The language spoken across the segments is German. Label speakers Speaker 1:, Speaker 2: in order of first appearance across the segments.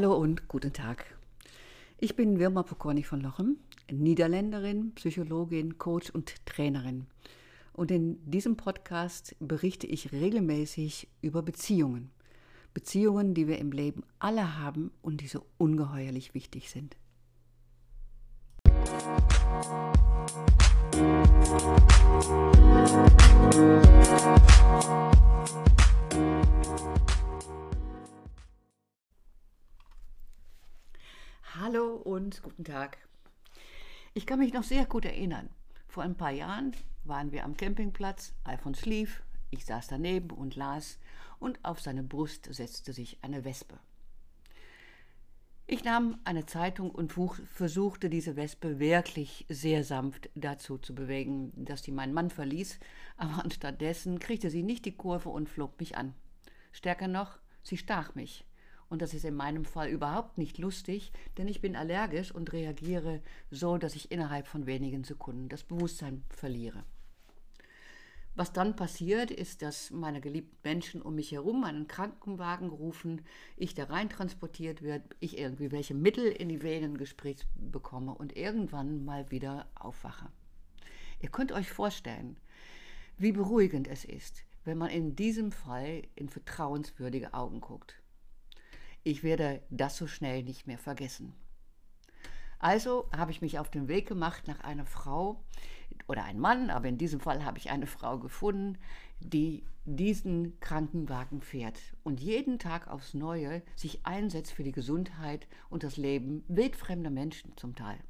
Speaker 1: Hallo und guten Tag. Ich bin Wirma Pokorny von Lochem, Niederländerin, Psychologin, Coach und Trainerin. Und in diesem Podcast berichte ich regelmäßig über Beziehungen. Beziehungen, die wir im Leben alle haben und die so ungeheuerlich wichtig sind. Hallo und guten Tag. Ich kann mich noch sehr gut erinnern. Vor ein paar Jahren waren wir am Campingplatz, Alfons schlief, ich saß daneben und las, und auf seine Brust setzte sich eine Wespe. Ich nahm eine Zeitung und versuchte diese Wespe wirklich sehr sanft dazu zu bewegen, dass sie meinen Mann verließ, aber anstattdessen kriegte sie nicht die Kurve und flog mich an. Stärker noch, sie stach mich. Und das ist in meinem Fall überhaupt nicht lustig, denn ich bin allergisch und reagiere so, dass ich innerhalb von wenigen Sekunden das Bewusstsein verliere. Was dann passiert, ist, dass meine geliebten Menschen um mich herum einen Krankenwagen rufen, ich da rein transportiert wird, ich irgendwie welche Mittel in die Venen gespritzt bekomme und irgendwann mal wieder aufwache. Ihr könnt euch vorstellen, wie beruhigend es ist, wenn man in diesem Fall in vertrauenswürdige Augen guckt. Ich werde das so schnell nicht mehr vergessen. Also habe ich mich auf den Weg gemacht nach einer Frau oder einem Mann, aber in diesem Fall habe ich eine Frau gefunden, die diesen Krankenwagen fährt und jeden Tag aufs Neue sich einsetzt für die Gesundheit und das Leben wildfremder Menschen zum Teil.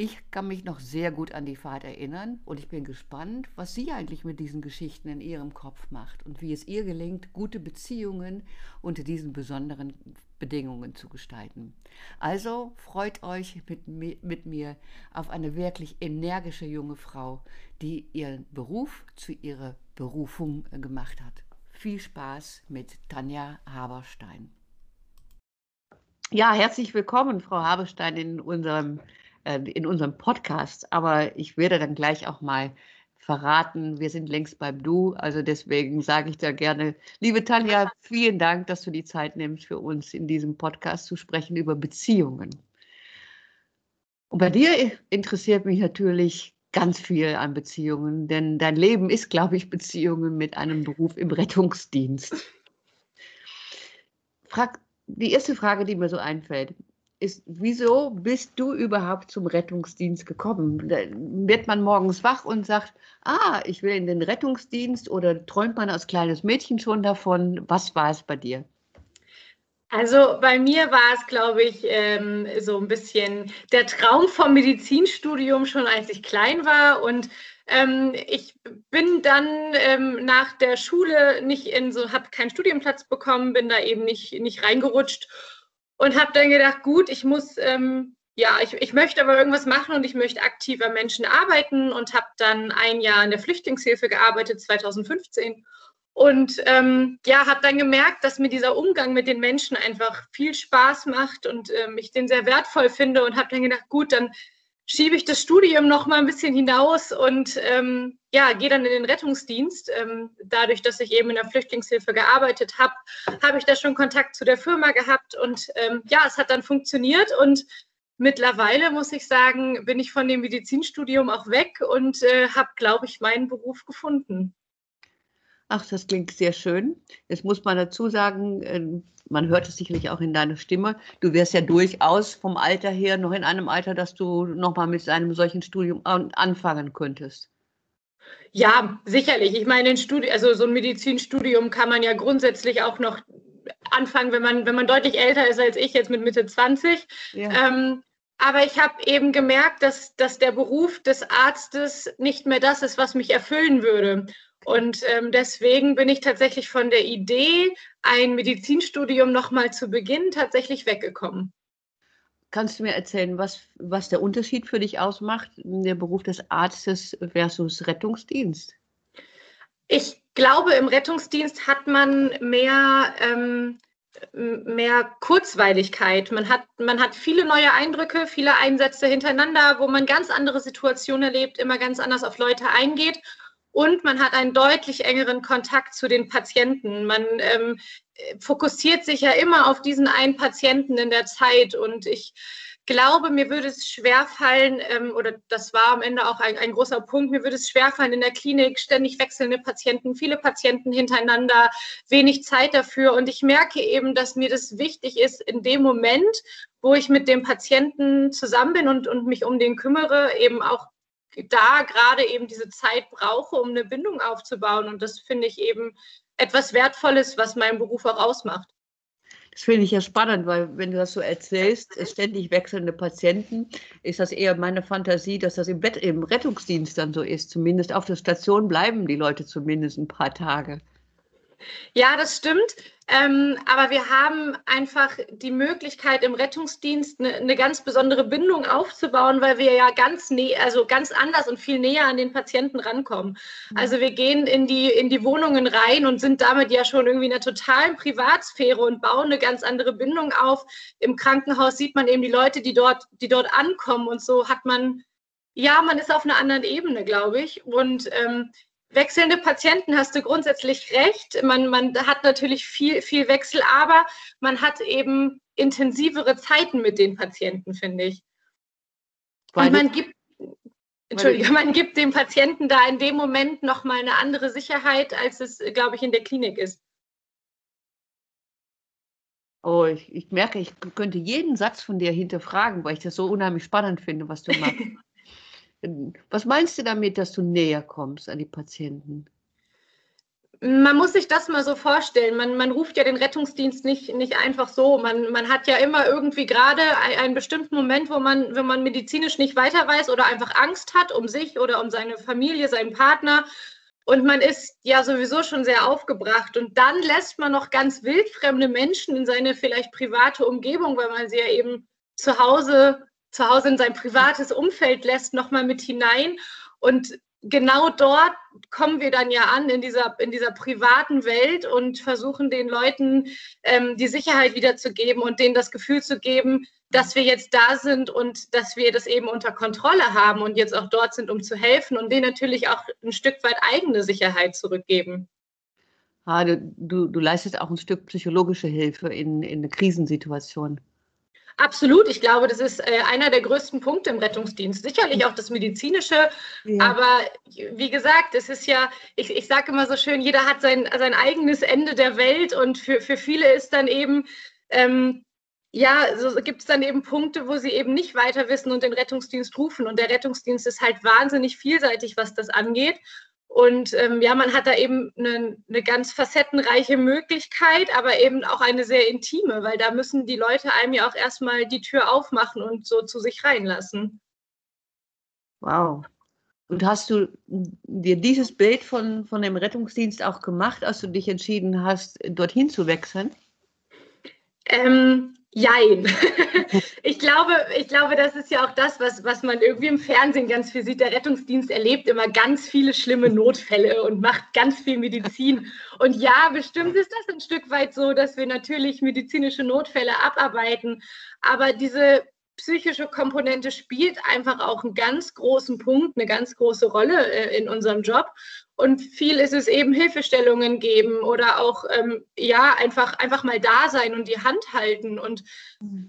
Speaker 1: Ich kann mich noch sehr gut an die Fahrt erinnern und ich bin gespannt, was sie eigentlich mit diesen Geschichten in ihrem Kopf macht und wie es ihr gelingt, gute Beziehungen unter diesen besonderen Bedingungen zu gestalten. Also freut euch mit, mit mir auf eine wirklich energische junge Frau, die ihren Beruf zu ihrer Berufung gemacht hat. Viel Spaß mit Tanja Haberstein. Ja, herzlich willkommen, Frau Haberstein, in unserem äh, in unserem Podcast. Aber ich werde dann gleich auch mal verraten, wir sind längst beim Du. Also deswegen sage ich da gerne, liebe Tanja, vielen Dank, dass du die Zeit nimmst, für uns in diesem Podcast zu sprechen über Beziehungen. Und bei dir interessiert mich natürlich ganz viel an Beziehungen, denn dein Leben ist, glaube ich, Beziehungen mit einem Beruf im Rettungsdienst. Frag, die erste Frage, die mir so einfällt, ist, wieso bist du überhaupt zum Rettungsdienst gekommen? Da wird man morgens wach und sagt, ah, ich will in den Rettungsdienst oder träumt man als kleines Mädchen schon davon? Was war es bei dir?
Speaker 2: Also bei mir war es, glaube ich, ähm, so ein bisschen der Traum vom Medizinstudium schon, als ich klein war. Und ähm, ich bin dann ähm, nach der Schule nicht in so, habe keinen Studienplatz bekommen, bin da eben nicht, nicht reingerutscht und habe dann gedacht, gut, ich muss, ähm, ja, ich, ich möchte aber irgendwas machen und ich möchte aktiver Menschen arbeiten und habe dann ein Jahr in der Flüchtlingshilfe gearbeitet, 2015. Und ähm, ja, habe dann gemerkt, dass mir dieser Umgang mit den Menschen einfach viel Spaß macht und ähm, ich den sehr wertvoll finde und habe dann gedacht, gut, dann schiebe ich das Studium noch mal ein bisschen hinaus und ähm, ja, gehe dann in den Rettungsdienst. Ähm, dadurch, dass ich eben in der Flüchtlingshilfe gearbeitet habe, habe ich da schon Kontakt zu der Firma gehabt und ähm, ja, es hat dann funktioniert und mittlerweile muss ich sagen, bin ich von dem Medizinstudium auch weg und äh, habe, glaube ich, meinen Beruf gefunden.
Speaker 1: Ach, das klingt sehr schön. Jetzt muss man dazu sagen, ähm, man hört es sicherlich auch in deiner Stimme, du wärst ja durchaus vom Alter her noch in einem Alter, dass du nochmal mit einem solchen Studium anfangen könntest.
Speaker 2: Ja, sicherlich. Ich meine, ein also so ein Medizinstudium kann man ja grundsätzlich auch noch anfangen, wenn man, wenn man deutlich älter ist als ich, jetzt mit Mitte 20. Ja. Ähm, aber ich habe eben gemerkt, dass, dass der Beruf des Arztes nicht mehr das ist, was mich erfüllen würde. Und ähm, deswegen bin ich tatsächlich von der Idee, ein Medizinstudium nochmal zu beginnen, tatsächlich weggekommen.
Speaker 1: Kannst du mir erzählen, was, was der Unterschied für dich ausmacht, der Beruf des Arztes versus Rettungsdienst?
Speaker 2: Ich glaube, im Rettungsdienst hat man mehr, ähm, mehr Kurzweiligkeit. Man hat, man hat viele neue Eindrücke, viele Einsätze hintereinander, wo man ganz andere Situationen erlebt, immer ganz anders auf Leute eingeht. Und man hat einen deutlich engeren Kontakt zu den Patienten. Man ähm, fokussiert sich ja immer auf diesen einen Patienten in der Zeit und ich glaube, mir würde es schwerfallen, ähm, oder das war am Ende auch ein, ein, großer Punkt, mir würde es schwerfallen, in der Klinik ständig wechselnde Patienten, viele Patienten hintereinander, wenig Zeit dafür. Und ich merke eben, dass mir das wichtig ist, in dem Moment, wo ich mit dem Patienten zusammen bin und, und mich um den kümmere, eben auch da gerade eben diese Zeit brauche, um eine Bindung aufzubauen. Und das finde ich eben etwas Wertvolles, was meinen Beruf auch ausmacht.
Speaker 1: Das finde ich ja spannend, weil wenn du das so erzählst, ständig wechselnde Patienten, ist das eher meine Fantasie, dass das im, Bett, im Rettungsdienst dann so ist. Zumindest auf der Station bleiben die Leute zumindest ein paar Tage.
Speaker 2: Ja, das stimmt. Ähm, aber wir haben einfach die Möglichkeit, im Rettungsdienst eine, eine, ganz besondere Bindung aufzubauen, weil wir ja ganz, also ganz anders und viel näher an den Patienten rankommen. Mhm. Also wir gehen in die, in die Wohnungen rein und sind damit ja schon irgendwie in einer totalen Privatsphäre und bauen eine ganz andere Bindung auf. Im Krankenhaus sieht man eben die Leute, die dort, die dort ankommen und so hat man ja, man ist auf einer anderen Ebene, glaube ich. Und ähm, Wechselnde Patienten hast du grundsätzlich recht. Man, man hat natürlich viel, viel Wechsel, aber man hat eben intensivere Zeiten mit den Patienten, finde ich. Und man gibt, Entschuldige, man gibt dem Patienten da in dem Moment nochmal eine andere Sicherheit, als es, glaube ich, in der Klinik ist.
Speaker 1: Oh, ich, ich merke, ich könnte jeden Satz von dir hinterfragen, weil ich das so unheimlich spannend finde, was du machst. Was meinst du damit, dass du näher kommst an die Patienten?
Speaker 2: Man muss sich das mal so vorstellen. Man, man ruft ja den Rettungsdienst nicht, nicht einfach so. Man, man hat ja immer irgendwie gerade einen bestimmten Moment, wo man, wenn man medizinisch nicht weiter weiß oder einfach Angst hat um sich oder um seine Familie, seinen Partner. Und man ist ja sowieso schon sehr aufgebracht. Und dann lässt man noch ganz wildfremde Menschen in seine vielleicht private Umgebung, weil man sie ja eben zu Hause zu Hause in sein privates Umfeld lässt, nochmal mit hinein. Und genau dort kommen wir dann ja an in dieser, in dieser privaten Welt und versuchen den Leuten ähm, die Sicherheit wiederzugeben und denen das Gefühl zu geben, dass wir jetzt da sind und dass wir das eben unter Kontrolle haben und jetzt auch dort sind, um zu helfen und denen natürlich auch ein Stück weit eigene Sicherheit zurückgeben.
Speaker 1: Ah, du, du, du leistest auch ein Stück psychologische Hilfe in, in einer Krisensituation.
Speaker 2: Absolut. Ich glaube, das ist äh, einer der größten Punkte im Rettungsdienst. Sicherlich auch das Medizinische. Ja. Aber wie gesagt, es ist ja, ich, ich sage immer so schön, jeder hat sein, sein eigenes Ende der Welt und für, für viele ist dann eben, ähm, ja, so gibt es dann eben Punkte, wo sie eben nicht weiter wissen und den Rettungsdienst rufen. Und der Rettungsdienst ist halt wahnsinnig vielseitig, was das angeht. Und ähm, ja, man hat da eben eine, eine, ganz facettenreiche Möglichkeit, aber eben auch eine sehr intime, weil da müssen die Leute einem ja auch erstmal die Tür aufmachen und so zu sich reinlassen.
Speaker 1: Wow. Und hast du dir dieses Bild von, von dem Rettungsdienst auch gemacht, als du dich entschieden hast, dorthin zu wechseln?
Speaker 2: Ähm, Jein. Ich glaube, ich glaube, das ist ja auch das, was, was man irgendwie im Fernsehen ganz viel sieht. Der Rettungsdienst erlebt immer ganz viele schlimme Notfälle und macht ganz viel Medizin. Und ja, bestimmt ist das ein Stück weit so, dass wir natürlich medizinische Notfälle abarbeiten. Aber diese psychische Komponente spielt einfach auch einen ganz großen Punkt, eine ganz große Rolle äh, in unserem Job. Und viel ist es eben Hilfestellungen geben oder auch ähm, ja einfach einfach mal da sein und die Hand halten und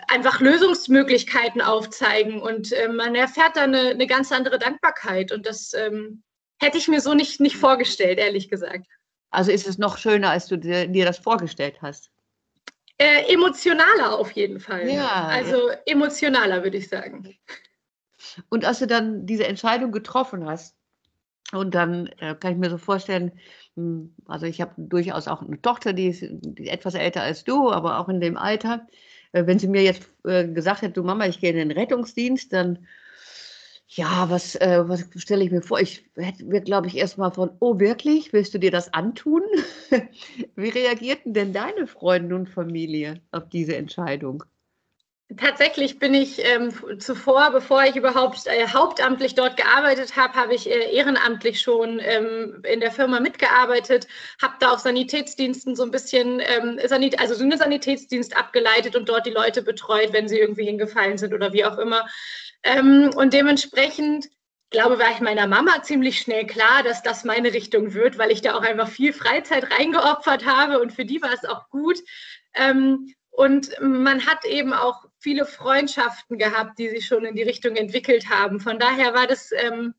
Speaker 2: einfach Lösungsmöglichkeiten aufzeigen. Und äh, man erfährt da eine, eine, ganz andere Dankbarkeit. Und das ähm, hätte ich mir so nicht, nicht vorgestellt, ehrlich gesagt.
Speaker 1: Also ist es noch schöner, als du dir, dir das vorgestellt hast?
Speaker 2: Äh, emotionaler auf jeden Fall. Ja. Also emotionaler, würde ich sagen.
Speaker 1: Und als du dann diese Entscheidung getroffen hast, und dann äh, kann ich mir so vorstellen, hm, also ich habe durchaus auch eine Tochter, die ist, die etwas älter als du, aber auch in dem Alter. Äh, wenn sie mir jetzt äh, gesagt hätte, du Mama, ich gehe in den Rettungsdienst, dann ja, was, äh, was stelle ich mir vor? Ich hätte, glaube ich, erstmal von, oh wirklich, willst du dir das antun? Wie reagierten denn deine Freunde und Familie auf diese Entscheidung?
Speaker 2: Tatsächlich bin ich ähm, zuvor, bevor ich überhaupt äh, hauptamtlich dort gearbeitet habe, habe ich äh, ehrenamtlich schon ähm, in der Firma mitgearbeitet, habe da auf Sanitätsdiensten so ein bisschen, ähm, Sanit also so einen Sanitätsdienst abgeleitet und dort die Leute betreut, wenn sie irgendwie hingefallen sind oder wie auch immer. Ähm, und dementsprechend glaube, war ich meiner Mama ziemlich schnell klar, dass das meine Richtung wird, weil ich da auch einfach viel Freizeit reingeopfert habe und für die war es auch gut. Ähm, und man hat eben auch viele Freundschaften gehabt, die sich schon in die Richtung entwickelt haben. Von daher war das ähm,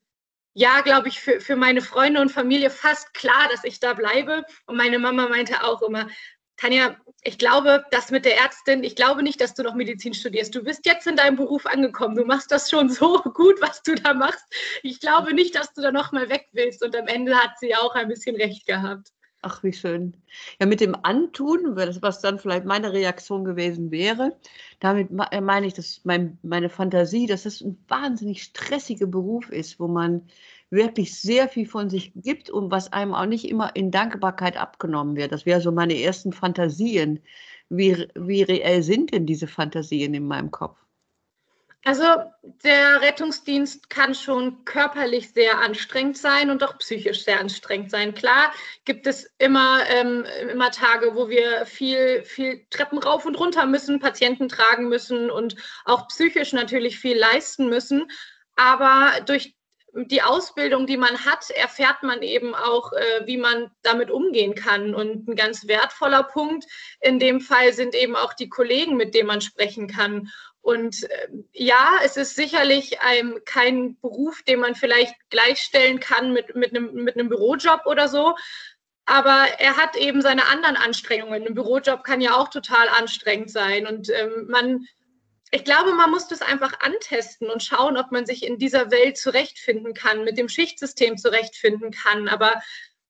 Speaker 2: ja, glaube ich, für, für meine Freunde und Familie fast klar, dass ich da bleibe. Und meine Mama meinte auch immer, Tanja, ich glaube, das mit der Ärztin, ich glaube nicht, dass du noch Medizin studierst. Du bist jetzt in deinem Beruf angekommen. Du machst das schon so gut, was du da machst. Ich glaube nicht, dass du da noch mal weg willst. Und am Ende hat sie auch ein bisschen recht gehabt.
Speaker 1: Ach, wie schön. Ja, mit dem Antun, was dann vielleicht meine Reaktion gewesen wäre, damit äh, meine ich, dass mein, meine Fantasie, dass es ein wahnsinnig stressiger Beruf ist, wo man wirklich sehr viel von sich gibt und was einem auch nicht immer in Dankbarkeit abgenommen wird. Das wäre so meine ersten Fantasien. Wie, wie reell sind denn diese Fantasien in meinem Kopf?
Speaker 2: Also der Rettungsdienst kann schon körperlich sehr anstrengend sein und auch psychisch sehr anstrengend sein. Klar gibt es immer, ähm, immer Tage, wo wir viel, viel Treppen rauf und runter müssen, Patienten tragen müssen und auch psychisch natürlich viel leisten müssen. Aber durch die Ausbildung, die man hat, erfährt man eben auch, äh, wie man damit umgehen kann. Und ein ganz wertvoller Punkt in dem Fall sind eben auch die Kollegen, mit denen man sprechen kann. Und äh, ja, es ist sicherlich ein, kein Beruf, den man vielleicht gleichstellen kann mit, mit, einem, mit einem Bürojob oder so. Aber er hat eben seine anderen Anstrengungen. Ein Bürojob kann ja auch total anstrengend sein. Und ähm, man, ich glaube, man muss das einfach antesten und schauen, ob man sich in dieser Welt zurechtfinden kann, mit dem Schichtsystem zurechtfinden kann. Aber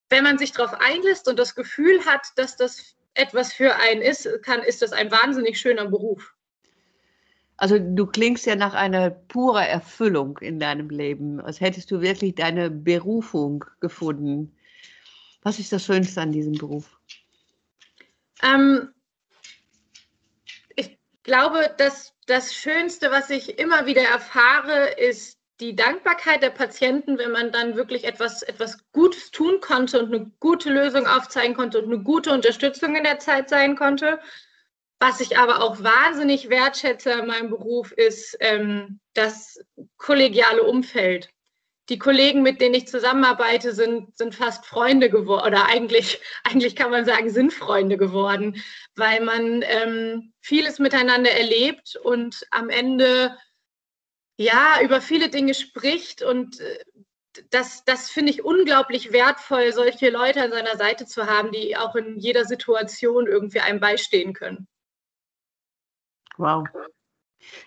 Speaker 2: wenn man sich darauf einlässt und das Gefühl hat, dass das etwas für einen ist, kann, ist das ein wahnsinnig schöner Beruf.
Speaker 1: Also du klingst ja nach einer purer Erfüllung in deinem Leben, als hättest du wirklich deine Berufung gefunden. Was ist das Schönste an diesem Beruf?
Speaker 2: Ähm, ich glaube, dass das Schönste, was ich immer wieder erfahre, ist die Dankbarkeit der Patienten, wenn man dann wirklich etwas, etwas Gutes tun konnte und eine gute Lösung aufzeigen konnte und eine gute Unterstützung in der Zeit sein konnte. Was ich aber auch wahnsinnig wertschätze in meinem Beruf ist ähm, das kollegiale Umfeld. Die Kollegen, mit denen ich zusammenarbeite, sind, sind fast Freunde geworden oder eigentlich, eigentlich kann man sagen, sind Freunde geworden, weil man ähm, vieles miteinander erlebt und am Ende ja über viele Dinge spricht und äh, das, das finde ich unglaublich wertvoll, solche Leute an seiner Seite zu haben, die auch in jeder Situation irgendwie einem beistehen können.
Speaker 1: Wow.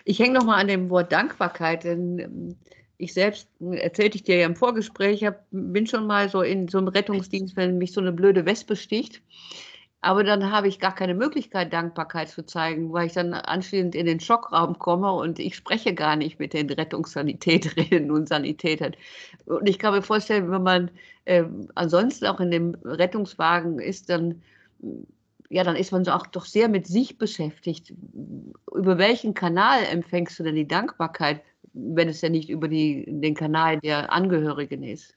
Speaker 1: Ich hänge nochmal an dem Wort Dankbarkeit, denn ähm, ich selbst, äh, erzählte ich dir ja im Vorgespräch, hab, bin schon mal so in so einem Rettungsdienst, wenn mich so eine blöde Wespe sticht. Aber dann habe ich gar keine Möglichkeit, Dankbarkeit zu zeigen, weil ich dann anschließend in den Schockraum komme und ich spreche gar nicht mit den Rettungssanitäterinnen und Sanitätern. Und ich kann mir vorstellen, wenn man äh, ansonsten auch in dem Rettungswagen ist, dann ja, dann ist man so auch doch sehr mit sich beschäftigt. Über welchen Kanal empfängst du denn die Dankbarkeit, wenn es ja nicht über die, den Kanal der Angehörigen ist?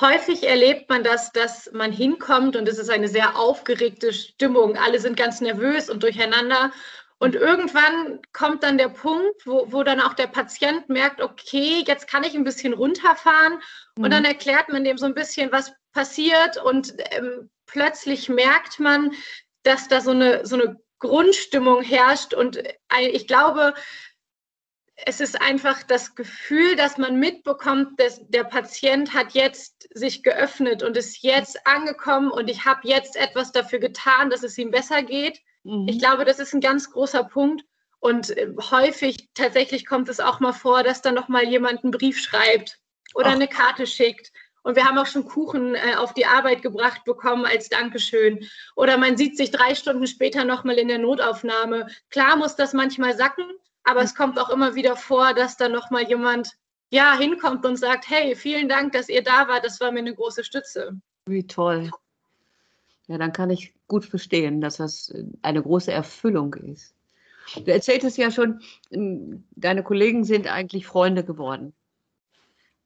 Speaker 2: Häufig erlebt man das, dass man hinkommt und es ist eine sehr aufgeregte Stimmung. Alle sind ganz nervös und durcheinander. Und irgendwann kommt dann der Punkt, wo, wo dann auch der Patient merkt, okay, jetzt kann ich ein bisschen runterfahren. Mhm. Und dann erklärt man dem so ein bisschen, was passiert und ähm, plötzlich merkt man, dass da so eine, so eine Grundstimmung herrscht. Und ich glaube, es ist einfach das Gefühl, dass man mitbekommt, dass der Patient hat jetzt sich geöffnet und ist jetzt angekommen und ich habe jetzt etwas dafür getan, dass es ihm besser geht. Mhm. Ich glaube, das ist ein ganz großer Punkt. Und äh, häufig tatsächlich kommt es auch mal vor, dass dann noch mal jemand einen Brief schreibt oder Ach. eine Karte schickt und wir haben auch schon Kuchen äh, auf die Arbeit gebracht bekommen als Dankeschön. Oder man sieht sich drei Stunden später nochmal in der Notaufnahme. Klar muss das manchmal sacken, aber mhm. es kommt auch immer wieder vor, dass da nochmal jemand ja, hinkommt und sagt, hey, vielen Dank, dass ihr da wart, das war mir eine große Stütze.
Speaker 1: Wie toll. Ja, dann kann ich gut verstehen, dass das eine große Erfüllung ist. Du erzähltest ja schon, deine Kollegen sind eigentlich Freunde geworden.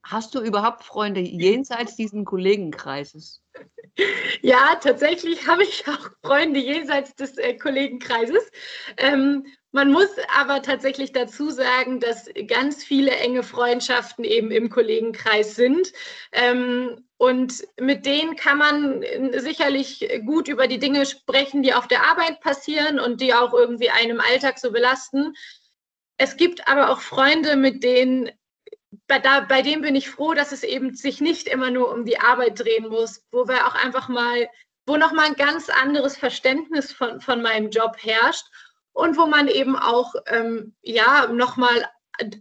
Speaker 1: Hast du überhaupt Freunde jenseits diesen Kollegenkreises?
Speaker 2: Ja, tatsächlich habe ich auch Freunde jenseits des äh, Kollegenkreises. Ähm, Man muss aber tatsächlich dazu sagen, dass ganz viele enge Freundschaften eben im Kollegenkreis sind. Ähm, und mit denen kann man sicherlich gut über die Dinge sprechen, die auf der Arbeit passieren und die auch irgendwie einem Alltag so belasten. Es gibt aber auch Freunde, mit denen, bei, da, bei denen bin ich froh, dass es eben sich nicht immer nur um die Arbeit drehen muss, wo wir auch einfach mal, wo nochmal ein ganz anderes Verständnis von, von meinem Job herrscht und wo man eben auch ähm, ja nochmal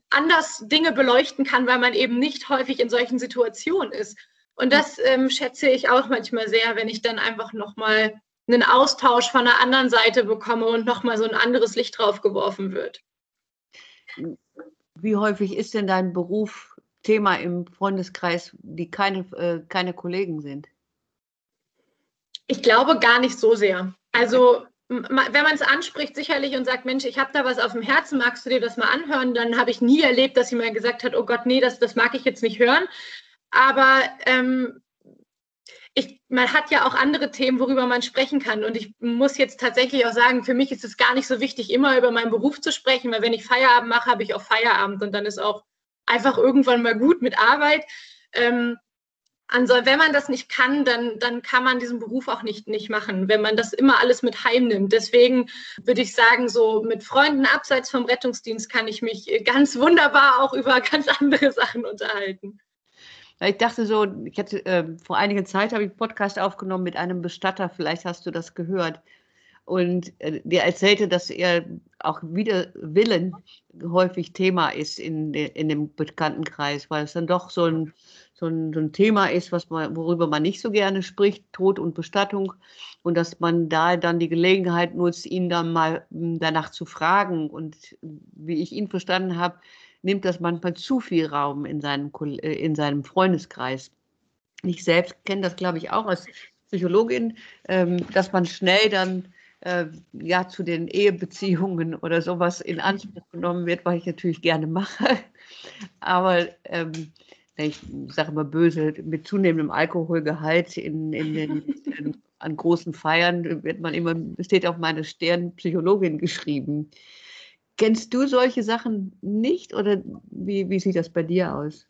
Speaker 2: anders Dinge beleuchten kann, weil man eben nicht häufig in solchen Situationen ist. Und das ähm, schätze ich auch manchmal sehr, wenn ich dann einfach nochmal einen Austausch von der anderen Seite bekomme und nochmal so ein anderes Licht drauf geworfen wird.
Speaker 1: Wie häufig ist denn dein Beruf Thema im Freundeskreis, die keine, äh, keine Kollegen sind?
Speaker 2: Ich glaube gar nicht so sehr. Also wenn man es anspricht, sicherlich und sagt, Mensch, ich habe da was auf dem Herzen, magst du dir das mal anhören? Dann habe ich nie erlebt, dass jemand gesagt hat, oh Gott, nee, das, das mag ich jetzt nicht hören. Aber ähm, ich, man hat ja auch andere Themen, worüber man sprechen kann. Und ich muss jetzt tatsächlich auch sagen, für mich ist es gar nicht so wichtig, immer über meinen Beruf zu sprechen, weil wenn ich Feierabend mache, habe ich auch Feierabend und dann ist auch einfach irgendwann mal gut mit Arbeit. Ähm, also wenn man das nicht kann, dann, dann kann man diesen Beruf auch nicht, nicht machen, wenn man das immer alles mit heimnimmt. Deswegen würde ich sagen, so mit Freunden abseits vom Rettungsdienst kann ich mich ganz wunderbar auch über ganz andere Sachen unterhalten.
Speaker 1: Ich dachte so, ich hatte äh, vor einiger Zeit habe ich einen Podcast aufgenommen mit einem Bestatter, vielleicht hast du das gehört. Und äh, der erzählte, dass er auch wieder Willen häufig Thema ist in, de, in dem Bekanntenkreis, weil es dann doch so ein so ein, so ein Thema ist, was man, worüber man nicht so gerne spricht, Tod und Bestattung, und dass man da dann die Gelegenheit nutzt, ihn dann mal danach zu fragen. Und wie ich ihn verstanden habe, nimmt das manchmal zu viel Raum in seinem, äh, in seinem Freundeskreis. Ich selbst kenne das, glaube ich, auch als Psychologin, ähm, dass man schnell dann äh, ja zu den Ehebeziehungen oder sowas in Anspruch genommen wird, was ich natürlich gerne mache. Aber ähm, ich sage mal böse, mit zunehmendem Alkoholgehalt in, in den, in, an großen Feiern wird man immer, steht auf meine Stirn Psychologin geschrieben. Kennst du solche Sachen nicht oder wie, wie sieht das bei dir aus?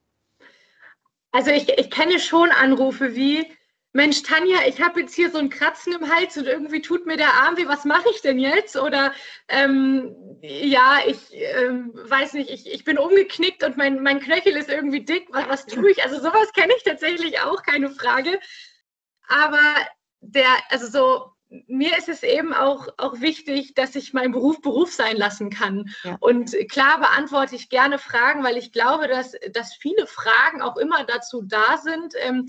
Speaker 2: Also ich, ich kenne schon Anrufe wie, Mensch, Tanja, ich habe jetzt hier so ein Kratzen im Hals und irgendwie tut mir der Arm weh, was mache ich denn jetzt? Oder ähm, ja, ich ähm, weiß nicht, ich, ich bin umgeknickt und mein, mein Knöchel ist irgendwie dick, was, was tue ich? Also sowas kenne ich tatsächlich auch, keine Frage. Aber der, also so, mir ist es eben auch, auch wichtig, dass ich meinen Beruf Beruf sein lassen kann. Ja. Und klar beantworte ich gerne Fragen, weil ich glaube, dass, dass viele Fragen auch immer dazu da sind, ähm,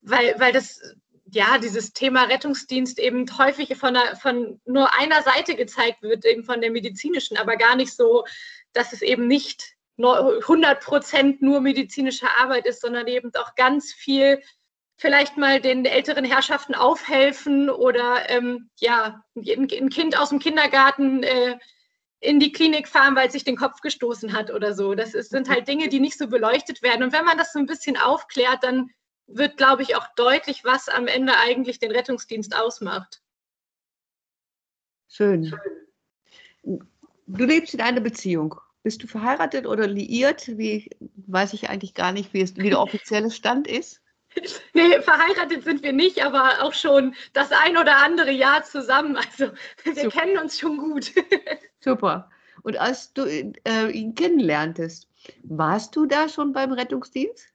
Speaker 2: weil, weil das, ja, dieses Thema Rettungsdienst eben häufig von, einer, von nur einer Seite gezeigt wird, eben von der medizinischen, aber gar nicht so, dass es eben nicht 100 Prozent nur medizinische Arbeit ist, sondern eben auch ganz viel vielleicht mal den älteren Herrschaften aufhelfen oder ähm, ja, ein, Kind aus dem Kindergarten äh, in die Klinik fahren, weil es sich den Kopf gestoßen hat oder so. Das ist, sind halt Dinge, die nicht so beleuchtet werden. Und wenn man das so ein bisschen aufklärt, dann wird, glaube ich, auch deutlich, was am Ende eigentlich den Rettungsdienst ausmacht.
Speaker 1: Schön. Du lebst in einer Beziehung. Bist du verheiratet oder liiert? Wie weiß ich eigentlich gar nicht, wie, es, wie der offizielle Stand ist.
Speaker 2: Nee, verheiratet sind wir nicht, aber auch schon das ein oder andere Jahr zusammen. Also wir Super. kennen uns schon gut.
Speaker 1: Super. Und als du äh, ihn kennenlerntest, warst du da schon beim Rettungsdienst?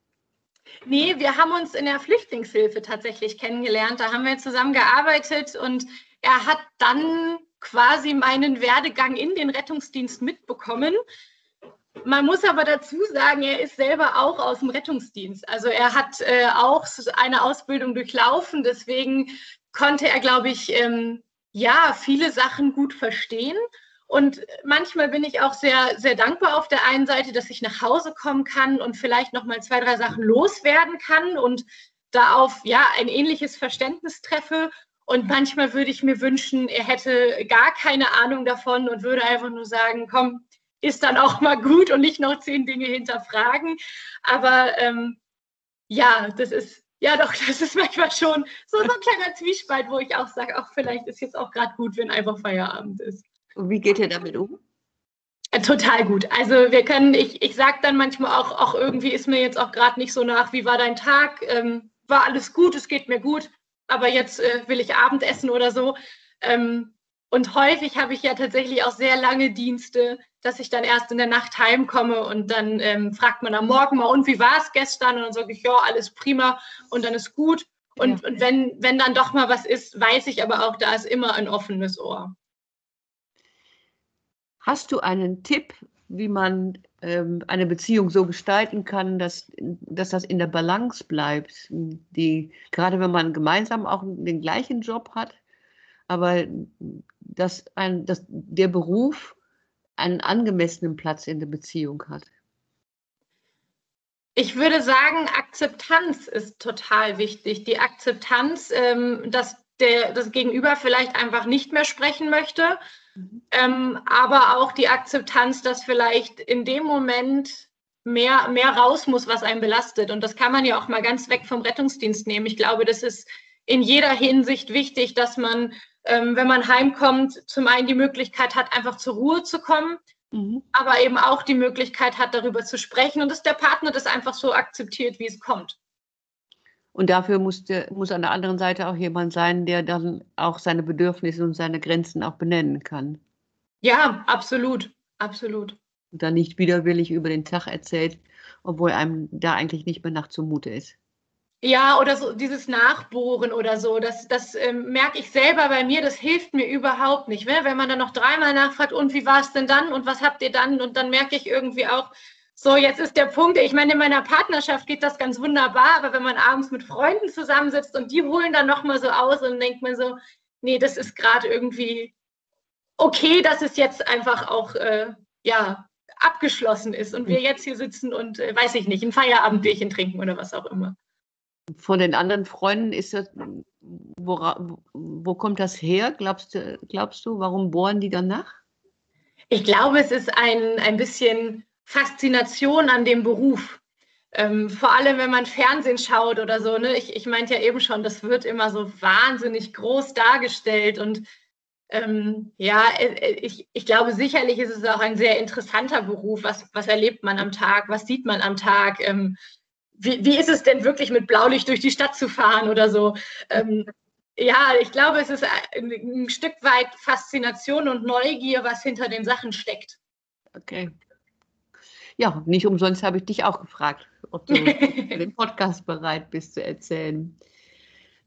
Speaker 2: Nee, wir haben uns in der Flüchtlingshilfe tatsächlich kennengelernt. Da haben wir zusammen gearbeitet und er hat dann quasi meinen Werdegang in den Rettungsdienst mitbekommen. Man muss aber dazu sagen, er ist selber auch aus dem Rettungsdienst. Also er hat äh, auch eine Ausbildung durchlaufen. Deswegen konnte er, glaube ich, ähm, ja, viele Sachen gut verstehen. Und manchmal bin ich auch sehr, sehr dankbar auf der einen Seite, dass ich nach Hause kommen kann und vielleicht noch mal zwei, drei Sachen loswerden kann und da auf ja ein ähnliches Verständnis treffe. Und manchmal würde ich mir wünschen, er hätte gar keine Ahnung davon und würde einfach nur sagen, komm, ist dann auch mal gut und nicht noch zehn Dinge hinterfragen. Aber ähm, ja, das ist ja doch, das ist manchmal schon so, so ein kleiner Zwiespalt, wo ich auch sage, auch vielleicht ist jetzt auch gerade gut, wenn einfach Feierabend ist.
Speaker 1: Und wie geht ihr damit um?
Speaker 2: Ja, total gut. Also wir können, ich, ich sage dann manchmal auch, auch irgendwie ist mir jetzt auch gerade nicht so nach, wie war dein Tag? Ähm, war alles gut, es geht mir gut, aber jetzt äh, will ich Abendessen oder so. Ähm, und häufig habe ich ja tatsächlich auch sehr lange Dienste, dass ich dann erst in der Nacht heimkomme und dann ähm, fragt man am Morgen mal, und wie war es gestern? Und dann sage ich, ja, alles prima und dann ist gut. Und, ja. und wenn, wenn dann doch mal was ist, weiß ich aber auch, da ist immer ein offenes Ohr.
Speaker 1: Hast du einen Tipp, wie man ähm, eine Beziehung so gestalten kann, dass, dass das in der Balance bleibt? Die, gerade wenn man gemeinsam auch den gleichen Job hat, aber dass, ein, dass der Beruf einen angemessenen Platz in der Beziehung hat.
Speaker 2: Ich würde sagen, Akzeptanz ist total wichtig. Die Akzeptanz, ähm, dass der, das Gegenüber vielleicht einfach nicht mehr sprechen möchte, mhm. ähm, aber auch die Akzeptanz, dass vielleicht in dem Moment mehr, mehr raus muss, was einen belastet. Und das kann man ja auch mal ganz weg vom Rettungsdienst nehmen. Ich glaube, das ist in jeder Hinsicht wichtig, dass man, ähm, wenn man heimkommt, zum einen die Möglichkeit hat, einfach zur Ruhe zu kommen, mhm. aber eben auch die Möglichkeit hat, darüber zu sprechen und dass der Partner das einfach so akzeptiert, wie es kommt.
Speaker 1: Und dafür muss, der, muss an der anderen Seite auch jemand sein, der dann auch seine Bedürfnisse und seine Grenzen auch benennen kann.
Speaker 2: Ja, absolut, absolut.
Speaker 1: Und dann nicht widerwillig über den Tag erzählt, obwohl einem da eigentlich nicht mehr nach zumute ist.
Speaker 2: Ja, oder so dieses Nachbohren oder so, das, das ähm, merke ich selber bei mir, das hilft mir überhaupt nicht. Ne? Wenn man dann noch dreimal nachfragt, und wie war es denn dann und was habt ihr dann? Und dann merke ich irgendwie auch, so, jetzt ist der Punkt, ich meine, in meiner Partnerschaft geht das ganz wunderbar, aber wenn man abends mit Freunden zusammensitzt und die holen dann nochmal so aus und denkt man so, nee, das ist gerade irgendwie okay, dass es jetzt einfach auch, äh, ja, abgeschlossen ist und wir mhm. jetzt hier sitzen und, äh, weiß ich nicht, ein Feierabendbierchen trinken oder was auch immer.
Speaker 1: Von den anderen Freunden ist das, wo, wo kommt das her, glaubst du, glaubst du, warum bohren die danach?
Speaker 2: Ich glaube, es ist ein, ein bisschen Faszination an dem Beruf. Ähm, vor allem, wenn man Fernsehen schaut oder so. Ne? Ich, ich meinte ja eben schon, das wird immer so wahnsinnig groß dargestellt. Und ähm, ja, äh, äh, ich, ich glaube, sicherlich ist es auch ein sehr interessanter Beruf. Was, was erlebt man am Tag? Was sieht man am Tag? Ähm, wie, wie ist es denn wirklich mit Blaulicht durch die Stadt zu fahren oder so? Ähm, ja, ich glaube, es ist ein, ein Stück weit Faszination und Neugier, was hinter den Sachen steckt.
Speaker 1: Okay. Ja, nicht umsonst habe ich dich auch gefragt, ob du für den Podcast bereit bist zu erzählen.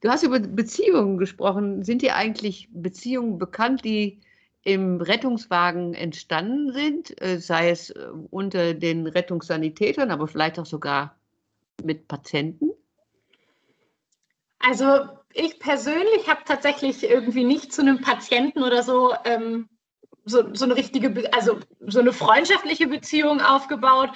Speaker 1: Du hast über Beziehungen gesprochen. Sind dir eigentlich Beziehungen bekannt, die im Rettungswagen entstanden sind, äh, sei es äh, unter den Rettungssanitätern, aber vielleicht auch sogar mit Patienten?
Speaker 2: Also ich persönlich habe tatsächlich irgendwie nicht zu einem Patienten oder so ähm, so, so eine richtige, also so eine freundschaftliche Beziehung aufgebaut.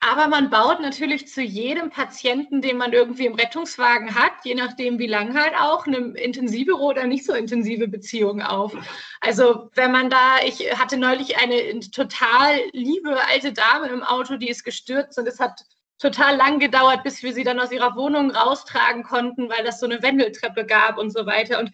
Speaker 2: Aber man baut natürlich zu jedem Patienten, den man irgendwie im Rettungswagen hat, je nachdem wie lang halt auch, eine intensivere oder nicht so intensive Beziehung auf. Also wenn man da, ich hatte neulich eine total liebe alte Dame im Auto, die ist gestürzt und es hat total lang gedauert, bis wir sie dann aus ihrer Wohnung raustragen konnten, weil das so eine Wendeltreppe gab und so weiter. Und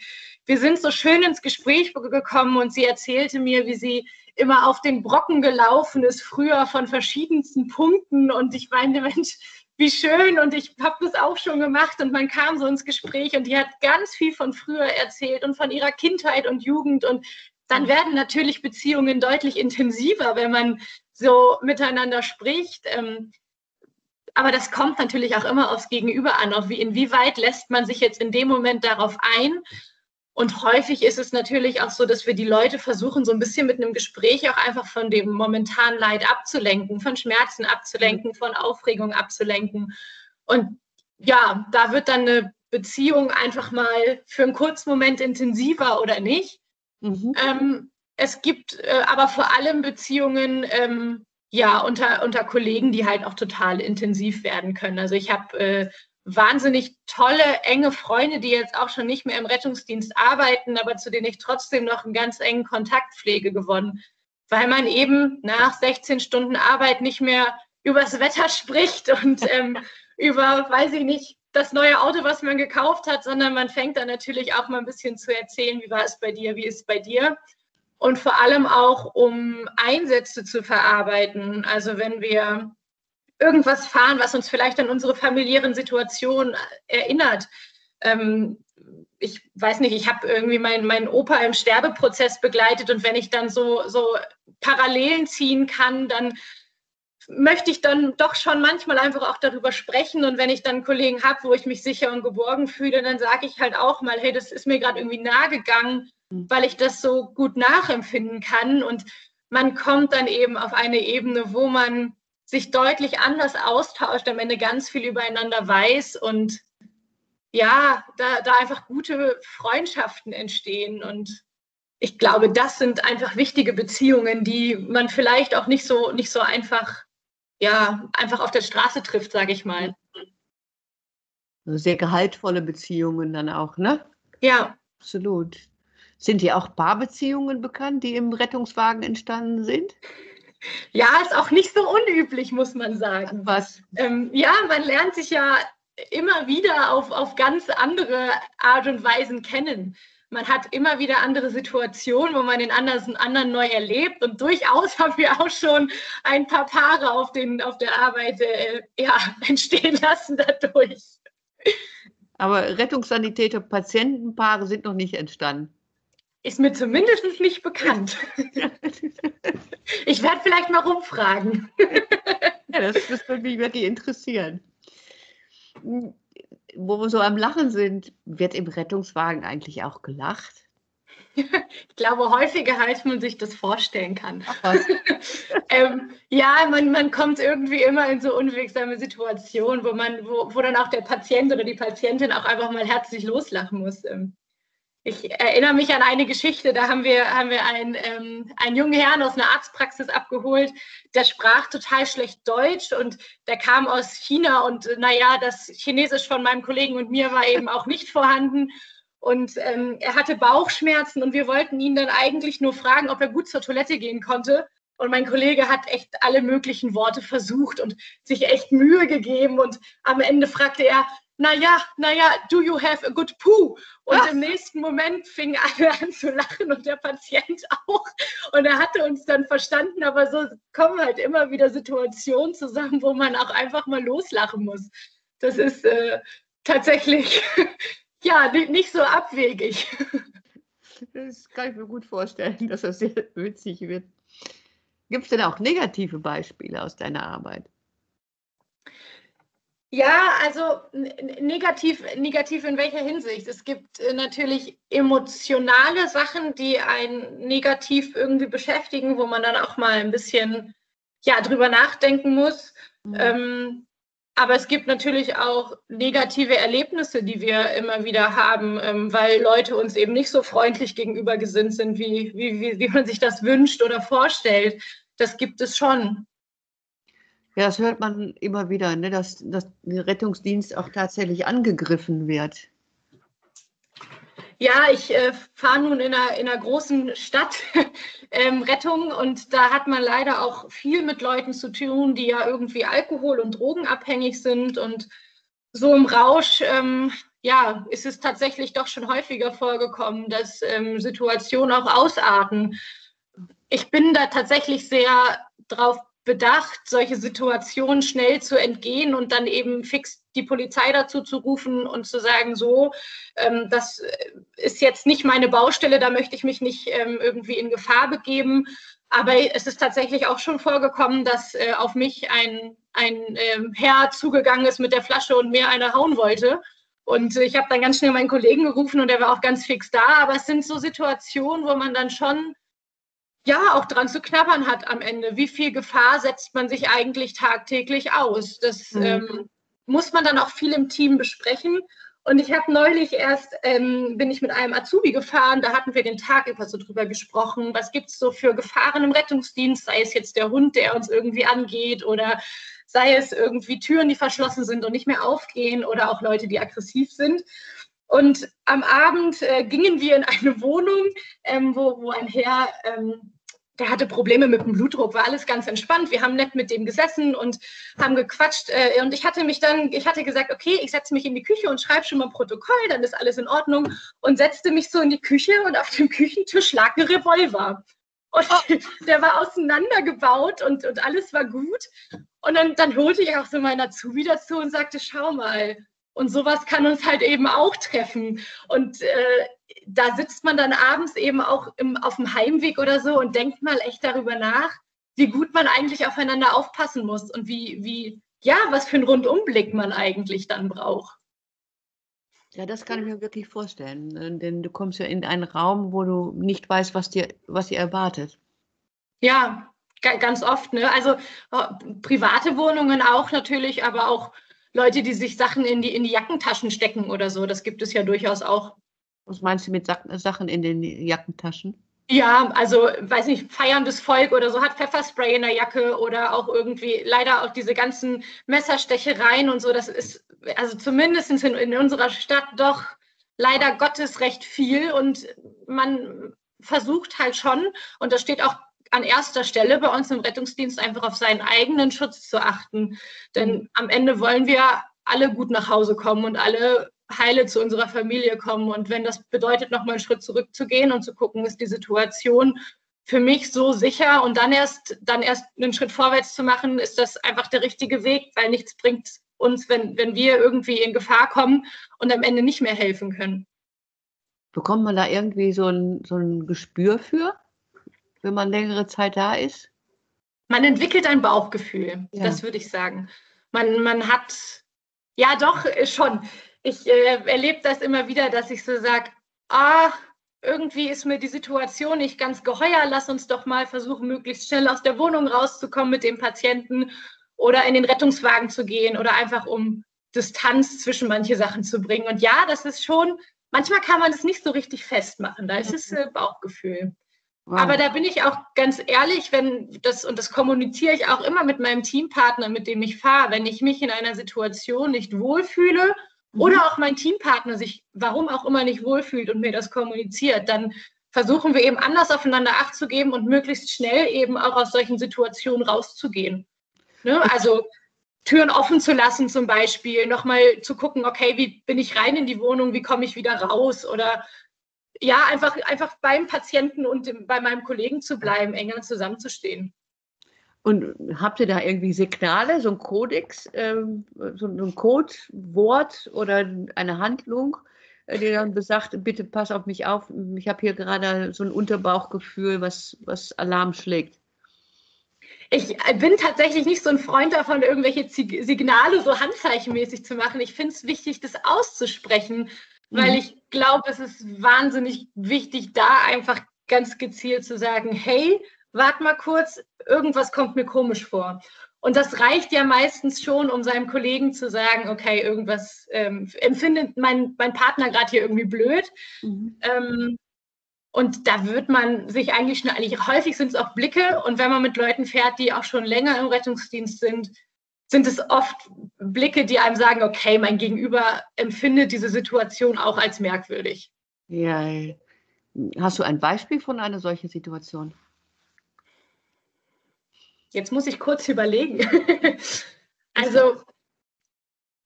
Speaker 2: wir sind so schön ins Gespräch gekommen und sie erzählte mir, wie sie immer auf den Brocken gelaufen ist, früher von verschiedensten Punkten. Und ich meinte, Mensch, wie schön. Und ich habe das auch schon gemacht. Und man kam so ins Gespräch und die hat ganz viel von früher erzählt und von ihrer Kindheit und Jugend. Und dann werden natürlich Beziehungen deutlich intensiver, wenn man so miteinander spricht. Ähm, aber das kommt natürlich auch immer aufs Gegenüber an, auf wie, inwieweit lässt man sich jetzt in dem Moment darauf ein und häufig ist es natürlich auch so, dass wir die Leute versuchen, so ein bisschen mit einem Gespräch auch einfach von dem momentanen Leid abzulenken, von Schmerzen abzulenken, von Aufregung abzulenken. Und ja, da wird dann eine Beziehung einfach mal für einen kurzen Moment intensiver oder nicht. Mhm. Ähm, es gibt äh, aber vor allem Beziehungen, ähm, ja, unter, unter Kollegen, die halt auch total intensiv werden können. Also ich habe äh, wahnsinnig tolle, enge Freunde, die jetzt auch schon nicht mehr im Rettungsdienst arbeiten, aber zu denen ich trotzdem noch einen ganz engen Kontakt pflege gewonnen, weil man eben nach 16 Stunden Arbeit nicht mehr übers Wetter spricht und ähm, über, weiß ich nicht, das neue Auto, was man gekauft hat, sondern man fängt dann natürlich auch mal ein bisschen zu erzählen, wie war es bei dir, wie ist es bei dir. Und vor allem auch um Einsätze zu verarbeiten. Also wenn wir irgendwas fahren, was uns vielleicht an unsere familiären Situationen erinnert. Ähm, ich weiß nicht, ich habe irgendwie meinen mein Opa im Sterbeprozess begleitet und wenn ich dann so, so Parallelen ziehen kann, dann möchte ich dann doch schon manchmal einfach auch darüber sprechen. Und wenn ich dann Kollegen habe, wo ich mich sicher und geborgen fühle, dann sage ich halt auch mal, hey, das ist mir gerade irgendwie nahe gegangen Mhm. weil ich das so gut nachempfinden kann. Und man kommt dann eben auf eine Ebene, wo man sich deutlich anders austauscht, am Ende ganz viel übereinander weiß und ja, da, da einfach gute Freundschaften entstehen. Und ich glaube, das sind einfach wichtige Beziehungen, die man vielleicht auch nicht so, nicht so einfach, ja, einfach auf der Straße trifft, sage ich mal.
Speaker 1: Sehr gehaltvolle Beziehungen dann auch, ne?
Speaker 2: Ja.
Speaker 1: Absolut. Sind dir auch Paarbeziehungen bekannt, die im Rettungswagen entstanden sind?
Speaker 2: Ja, ist auch nicht so unüblich, muss man sagen.
Speaker 1: Was?
Speaker 2: Ähm, ja, man lernt sich ja immer wieder auf, auf ganz andere Art und Weisen kennen. Man hat immer wieder andere Situationen, wo man den anderen, anderen neu erlebt. Und durchaus haben wir auch schon ein paar Paare auf, den, auf der Arbeit äh, ja, entstehen lassen dadurch.
Speaker 1: Aber Rettungssanitäter, Patientenpaare sind noch nicht entstanden.
Speaker 2: Ist mir zumindest nicht bekannt. ich werde vielleicht mal rumfragen.
Speaker 1: ja, das, das würde mich wirklich interessieren. Wo wir so am Lachen sind, wird im Rettungswagen eigentlich auch gelacht?
Speaker 2: Ich glaube, häufiger, als man sich das vorstellen kann. ähm, ja, man, man kommt irgendwie immer in so unwegsame Situationen, wo, man, wo, wo dann auch der Patient oder die Patientin auch einfach mal herzlich loslachen muss. Ähm, ich erinnere mich an eine Geschichte, da haben wir, haben wir einen, ähm, einen jungen Herrn aus einer Arztpraxis abgeholt, der sprach total schlecht Deutsch und der kam aus China und naja, das Chinesisch von meinem Kollegen und mir war eben auch nicht vorhanden. Und ähm, er hatte Bauchschmerzen und wir wollten ihn dann eigentlich nur fragen, ob er gut zur Toilette gehen konnte. Und mein Kollege hat echt alle möglichen Worte versucht und sich echt Mühe gegeben. Und am Ende fragte er, naja, naja, do you have a good poo? Und Ach. im nächsten Moment fingen alle an zu lachen und der Patient auch. Und er hatte uns dann verstanden, aber so kommen halt immer wieder Situationen zusammen, wo man auch einfach mal loslachen muss. Das ist äh, tatsächlich ja nicht so abwegig.
Speaker 1: Das kann ich mir gut vorstellen, dass das sehr witzig wird. Gibt es denn auch negative Beispiele aus deiner Arbeit?
Speaker 2: Ja, also negativ, negativ in welcher Hinsicht? Es gibt äh, natürlich emotionale Sachen, die einen negativ irgendwie beschäftigen, wo man dann auch mal ein bisschen ja, drüber nachdenken muss. Mhm. Ähm, aber es gibt natürlich auch negative Erlebnisse, die wir immer wieder haben, ähm, weil Leute uns eben nicht so freundlich gegenüber gesinnt sind, wie, wie, wie, wie man sich das wünscht oder vorstellt. Das gibt es schon.
Speaker 1: Ja, das hört man immer wieder, ne, dass, dass der Rettungsdienst auch tatsächlich angegriffen wird.
Speaker 2: Ja, ich äh, fahre nun in einer, in einer großen Stadt ähm, Rettung und da hat man leider auch viel mit Leuten zu tun, die ja irgendwie alkohol- und drogenabhängig sind und so im Rausch, ähm, ja, ist es tatsächlich doch schon häufiger vorgekommen, dass ähm, Situationen auch ausarten. Ich bin da tatsächlich sehr drauf bedacht, solche Situationen schnell zu entgehen und dann eben fix die Polizei dazu zu rufen und zu sagen, so, ähm, das ist jetzt nicht meine Baustelle, da möchte ich mich nicht ähm, irgendwie in Gefahr begeben. Aber es ist tatsächlich auch schon vorgekommen, dass äh, auf mich ein, ein ähm, Herr zugegangen ist mit der Flasche und mir eine hauen wollte. Und ich habe dann ganz schnell meinen Kollegen gerufen und der war auch ganz fix da. Aber es sind so Situationen, wo man dann schon ja auch dran zu knabbern hat am Ende. Wie viel Gefahr setzt man sich eigentlich tagtäglich aus? Das mhm. ähm, muss man dann auch viel im Team besprechen. Und ich habe neulich erst, ähm, bin ich mit einem Azubi gefahren, da hatten wir den Tag über so drüber gesprochen, was gibt es so für Gefahren im Rettungsdienst, sei es jetzt der Hund, der uns irgendwie angeht oder sei es irgendwie Türen, die verschlossen sind und nicht mehr aufgehen oder auch Leute, die aggressiv sind. Und am Abend äh, gingen wir in eine Wohnung, ähm, wo, wo ein Herr ähm, der hatte Probleme mit dem Blutdruck, war alles ganz entspannt. Wir haben nett mit dem gesessen und haben gequatscht. Äh, und ich hatte mich dann, ich hatte gesagt, okay, ich setze mich in die Küche und schreibe schon mal ein Protokoll, dann ist alles in Ordnung. Und setzte mich so in die Küche und auf dem Küchentisch lag ein Revolver. Und oh. der war auseinandergebaut und, und alles war gut. Und dann, dann holte ich auch so meinen Azubi dazu und sagte, schau mal. Und sowas kann uns halt eben auch treffen. Und äh, da sitzt man dann abends eben auch im, auf dem Heimweg oder so und denkt mal echt darüber nach, wie gut man eigentlich aufeinander aufpassen muss und wie, wie, ja, was für einen Rundumblick man eigentlich dann braucht.
Speaker 1: Ja, das kann ich mir wirklich vorstellen. Äh, denn du kommst ja in einen Raum, wo du nicht weißt, was dir, was dir erwartet.
Speaker 2: Ja, ganz oft. Ne? Also oh, private Wohnungen auch natürlich, aber auch Leute, die sich Sachen in die, in die Jackentaschen stecken oder so. Das gibt es ja durchaus auch.
Speaker 1: Was meinst du mit Sachen in den Jackentaschen?
Speaker 2: Ja, also weiß nicht, feierndes Volk oder so hat Pfefferspray in der Jacke oder auch irgendwie leider auch diese ganzen Messerstechereien und so. Das ist also zumindest in, in unserer Stadt doch leider Gottes recht viel und man versucht halt schon, und das steht auch an erster Stelle bei uns im Rettungsdienst einfach auf seinen eigenen Schutz zu achten. Denn mhm. am Ende wollen wir alle gut nach Hause kommen und alle heile zu unserer Familie kommen. Und wenn das bedeutet, nochmal einen Schritt zurückzugehen und zu gucken, ist die Situation für mich so sicher und dann erst, dann erst einen Schritt vorwärts zu machen, ist das einfach der richtige Weg, weil nichts bringt uns, wenn, wenn wir irgendwie in Gefahr kommen und am Ende nicht mehr helfen können.
Speaker 1: Bekommt man da irgendwie so ein, so ein Gespür für, wenn man längere Zeit da ist?
Speaker 2: Man entwickelt ein Bauchgefühl, ja. das würde ich sagen. Man, man hat, ja doch, schon ich äh, erlebe das immer wieder, dass ich so sage, ah, irgendwie ist mir die Situation nicht ganz geheuer, lass uns doch mal versuchen, möglichst schnell aus der Wohnung rauszukommen mit dem Patienten oder in den Rettungswagen zu gehen oder einfach um Distanz zwischen manche Sachen zu bringen. Und ja, das ist schon, manchmal kann man es nicht so richtig festmachen, da ist es äh, Bauchgefühl. Wow. Aber da bin ich auch ganz ehrlich, wenn das, und das kommuniziere ich auch immer mit meinem Teampartner, mit dem ich fahre, wenn ich mich in einer Situation nicht wohlfühle oder mhm. auch mein Teampartner sich, warum auch immer, nicht wohlfühlt und mir das kommuniziert, dann versuchen wir eben anders aufeinander Acht zu geben und möglichst schnell eben auch aus solchen Situationen rauszugehen. Ne? Also Türen offen zu lassen zum Beispiel, nochmal zu gucken, okay, wie bin ich rein in die Wohnung, wie komme ich wieder raus oder ja, einfach, einfach beim Patienten und bei meinem Kollegen zu bleiben, enger zusammenzustehen.
Speaker 1: Und habt ihr da irgendwie Signale, so ein Kodex, ähm, so, ein Codewort oder eine Handlung, äh, die dann besagt, bitte pass auf mich auf, ich habe hier gerade so ein Unterbauchgefühl, was, was Alarm schlägt?
Speaker 2: Ich bin tatsächlich nicht so ein Freund davon, irgendwelche Signale so handzeichenmäßig zu machen. Ich finde es wichtig, das auszusprechen, weil mhm. ich glaube, es ist wahnsinnig wichtig, da einfach ganz gezielt zu sagen, hey, warte mal kurz, irgendwas kommt mir komisch vor. Und das reicht ja meistens schon, um seinem Kollegen zu sagen, okay, irgendwas ähm, empfindet mein, mein Partner gerade hier irgendwie blöd. Mhm. Ähm, und da wird man sich eigentlich schnell, eigentlich häufig sind es auch Blicke. Und wenn man mit Leuten fährt, die auch schon länger im Rettungsdienst sind, sind es oft Blicke, die einem sagen, okay, mein Gegenüber empfindet diese Situation auch als merkwürdig.
Speaker 1: Ja. Hast du ein Beispiel von einer solchen Situation?
Speaker 2: Jetzt muss ich kurz überlegen. also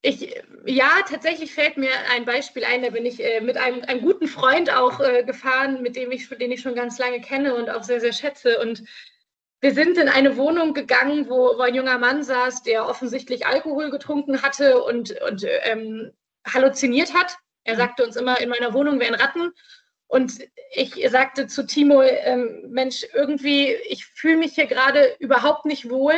Speaker 2: ich, ja, tatsächlich fällt mir ein Beispiel ein, da bin ich äh, mit einem, einem, guten Freund auch äh, gefahren, mit dem ich, den ich schon ganz lange kenne und auch sehr, sehr schätze. Und wir sind in eine Wohnung gegangen, wo, wo ein junger Mann saß, der offensichtlich Alkohol getrunken hatte und, und ähm, halluziniert hat. Er mhm. sagte uns immer, in meiner Wohnung wären Ratten. Und ich sagte zu Timo, ähm, Mensch, irgendwie, ich fühle mich hier gerade überhaupt nicht wohl.